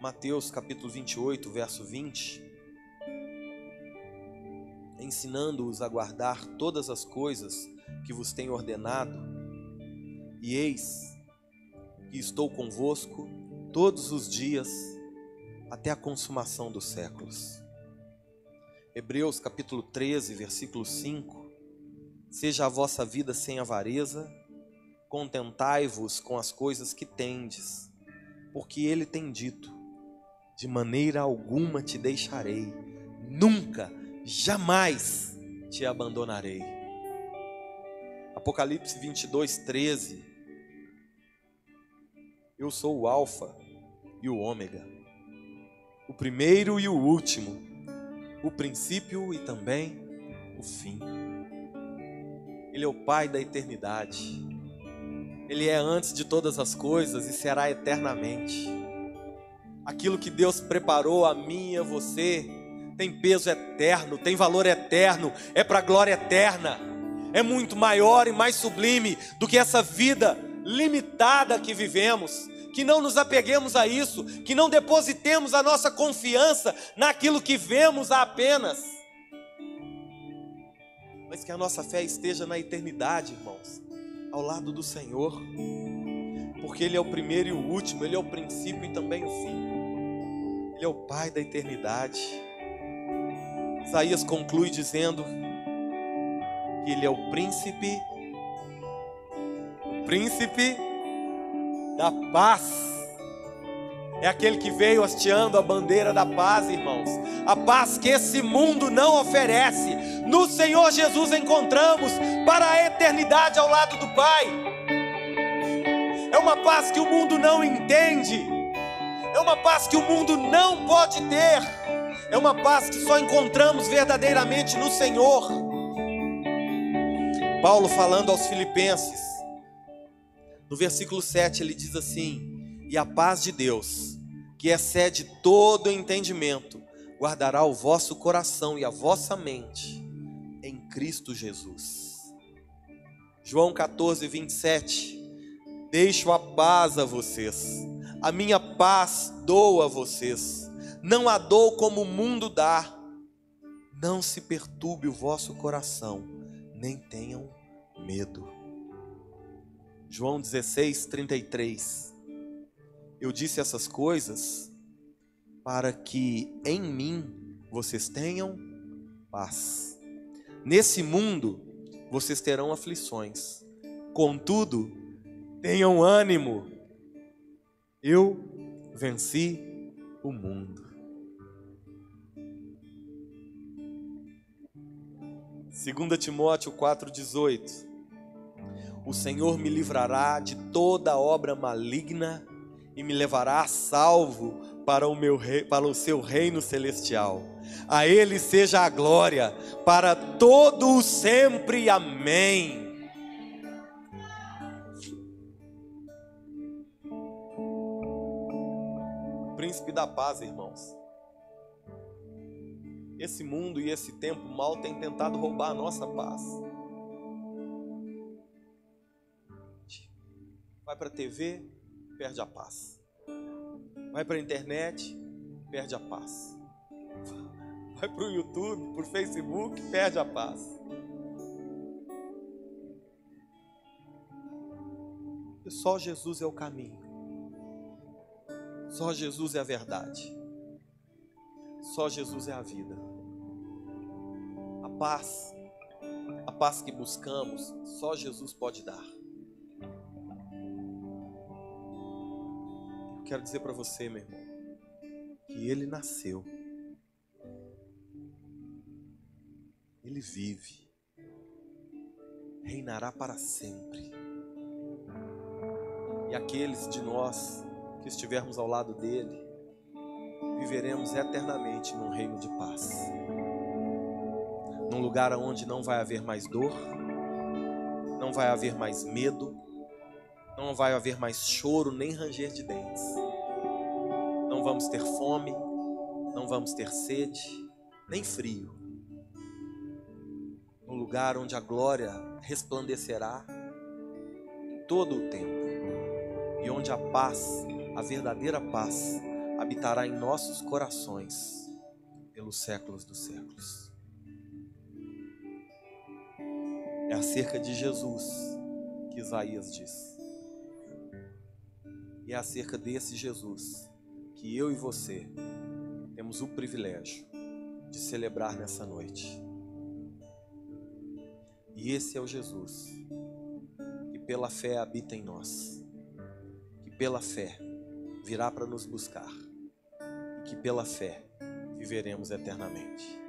Speaker 1: Mateus capítulo 28, verso 20 ensinando-os a guardar todas as coisas que vos tenho ordenado. E eis que estou convosco todos os dias até a consumação dos séculos. Hebreus capítulo 13, versículo 5. Seja a vossa vida sem avareza, contentai-vos com as coisas que tendes, porque ele tem dito: de maneira alguma te deixarei, nunca jamais te abandonarei. Apocalipse 22, 13. Eu sou o Alfa e o Ômega, o primeiro e o último, o princípio e também o fim. Ele é o Pai da eternidade. Ele é antes de todas as coisas e será eternamente. Aquilo que Deus preparou a mim e a você tem peso eterno, tem valor eterno, é para glória eterna, é muito maior e mais sublime do que essa vida limitada que vivemos. Que não nos apeguemos a isso, que não depositemos a nossa confiança naquilo que vemos apenas, mas que a nossa fé esteja na eternidade, irmãos, ao lado do Senhor, porque Ele é o primeiro e o último, Ele é o princípio e também o fim, Ele é o Pai da eternidade. Isaías conclui dizendo que ele é o príncipe, o príncipe da paz. É aquele que veio hasteando a bandeira da paz, irmãos. A paz que esse mundo não oferece. No Senhor Jesus encontramos para a eternidade ao lado do Pai. É uma paz que o mundo não entende. É uma paz que o mundo não pode ter é uma paz que só encontramos verdadeiramente no Senhor. Paulo falando aos Filipenses: No versículo 7 ele diz assim: E a paz de Deus, que excede todo entendimento, guardará o vosso coração e a vossa mente em Cristo Jesus. João 14, 27. Deixo a paz a vocês, a minha paz dou a vocês, não a dou como o mundo dá. Não se perturbe o vosso coração, nem tenham medo. João 16, 33. Eu disse essas coisas para que em mim vocês tenham paz. Nesse mundo vocês terão aflições, contudo, tenham ânimo. Eu venci o mundo. 2 Timóteo 4,18 o Senhor me livrará de toda obra maligna e me levará salvo para o, meu rei, para o seu reino celestial. A Ele seja a glória para todo o sempre. Amém. Príncipe da paz, irmãos. Esse mundo e esse tempo mal tem tentado roubar a nossa paz. Vai para a TV, perde a paz. Vai para a internet, perde a paz. Vai para o YouTube, para o Facebook, perde a paz. E só Jesus é o caminho. Só Jesus é a verdade. Só Jesus é a vida. A paz, a paz que buscamos, só Jesus pode dar. Quero dizer para você, meu irmão, que ele nasceu, ele vive, reinará para sempre. E aqueles de nós que estivermos ao lado dele, viveremos eternamente num reino de paz. Num lugar onde não vai haver mais dor, não vai haver mais medo, não vai haver mais choro nem ranger de dentes. Não vamos ter fome, não vamos ter sede, nem frio. No lugar onde a glória resplandecerá em todo o tempo e onde a paz, a verdadeira paz, habitará em nossos corações pelos séculos dos séculos. É acerca de Jesus que Isaías diz. E é acerca desse Jesus que eu e você temos o privilégio de celebrar nessa noite. E esse é o Jesus que pela fé habita em nós, que pela fé virá para nos buscar e que pela fé viveremos eternamente.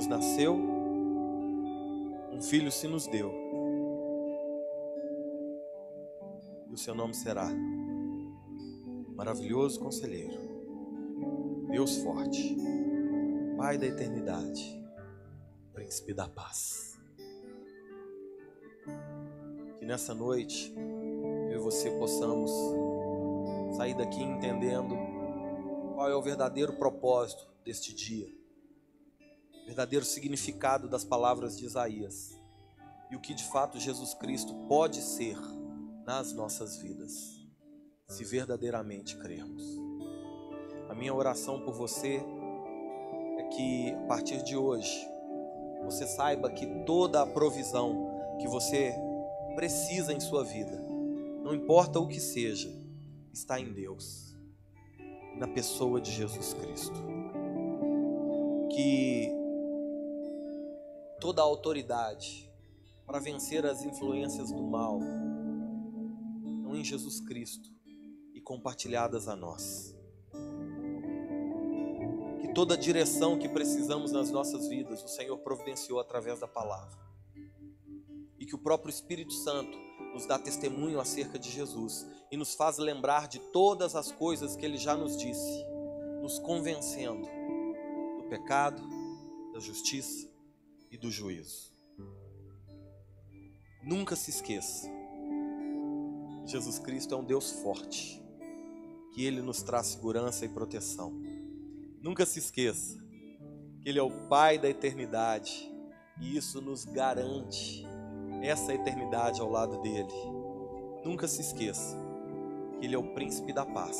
Speaker 1: Nos nasceu, um filho se nos deu. E o seu nome será Maravilhoso Conselheiro, Deus Forte, Pai da Eternidade, Príncipe da Paz. Que nessa noite eu e você possamos sair daqui entendendo qual é o verdadeiro propósito deste dia verdadeiro significado das palavras de Isaías e o que de fato Jesus Cristo pode ser nas nossas vidas, se verdadeiramente crermos. A minha oração por você é que a partir de hoje você saiba que toda a provisão que você precisa em sua vida, não importa o que seja, está em Deus, na pessoa de Jesus Cristo. Que toda a autoridade para vencer as influências do mal estão em Jesus Cristo e compartilhadas a nós. Que toda a direção que precisamos nas nossas vidas, o Senhor providenciou através da palavra. E que o próprio Espírito Santo nos dá testemunho acerca de Jesus e nos faz lembrar de todas as coisas que ele já nos disse, nos convencendo pecado, da justiça do juízo. Nunca se esqueça. Jesus Cristo é um Deus forte, que Ele nos traz segurança e proteção. Nunca se esqueça que Ele é o Pai da eternidade e isso nos garante essa eternidade ao lado dele. Nunca se esqueça que Ele é o príncipe da paz.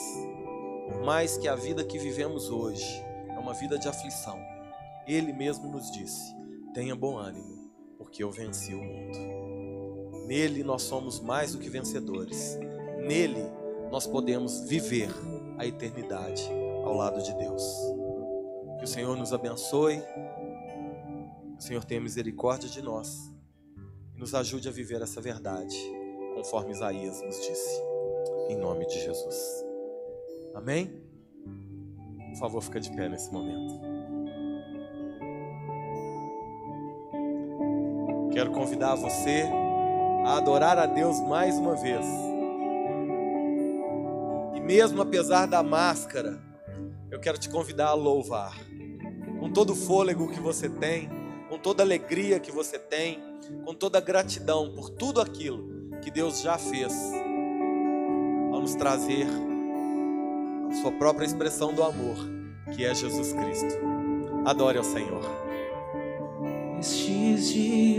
Speaker 1: Por mais que a vida que vivemos hoje é uma vida de aflição, Ele mesmo nos disse: tenha bom ânimo, porque eu venci o mundo. Nele nós somos mais do que vencedores. Nele nós podemos viver a eternidade ao lado de Deus. Que o Senhor nos abençoe, o Senhor tenha misericórdia de nós e nos ajude a viver essa verdade, conforme Isaías nos disse, em nome de Jesus. Amém? Por favor, fica de pé nesse momento. Quero convidar você a adorar a Deus mais uma vez. E mesmo apesar da máscara, eu quero te convidar a louvar. Com todo o fôlego que você tem, com toda a alegria que você tem, com toda a gratidão por tudo aquilo que Deus já fez, vamos trazer a sua própria expressão do amor, que é Jesus Cristo. Adore ao Senhor.
Speaker 2: Estes dias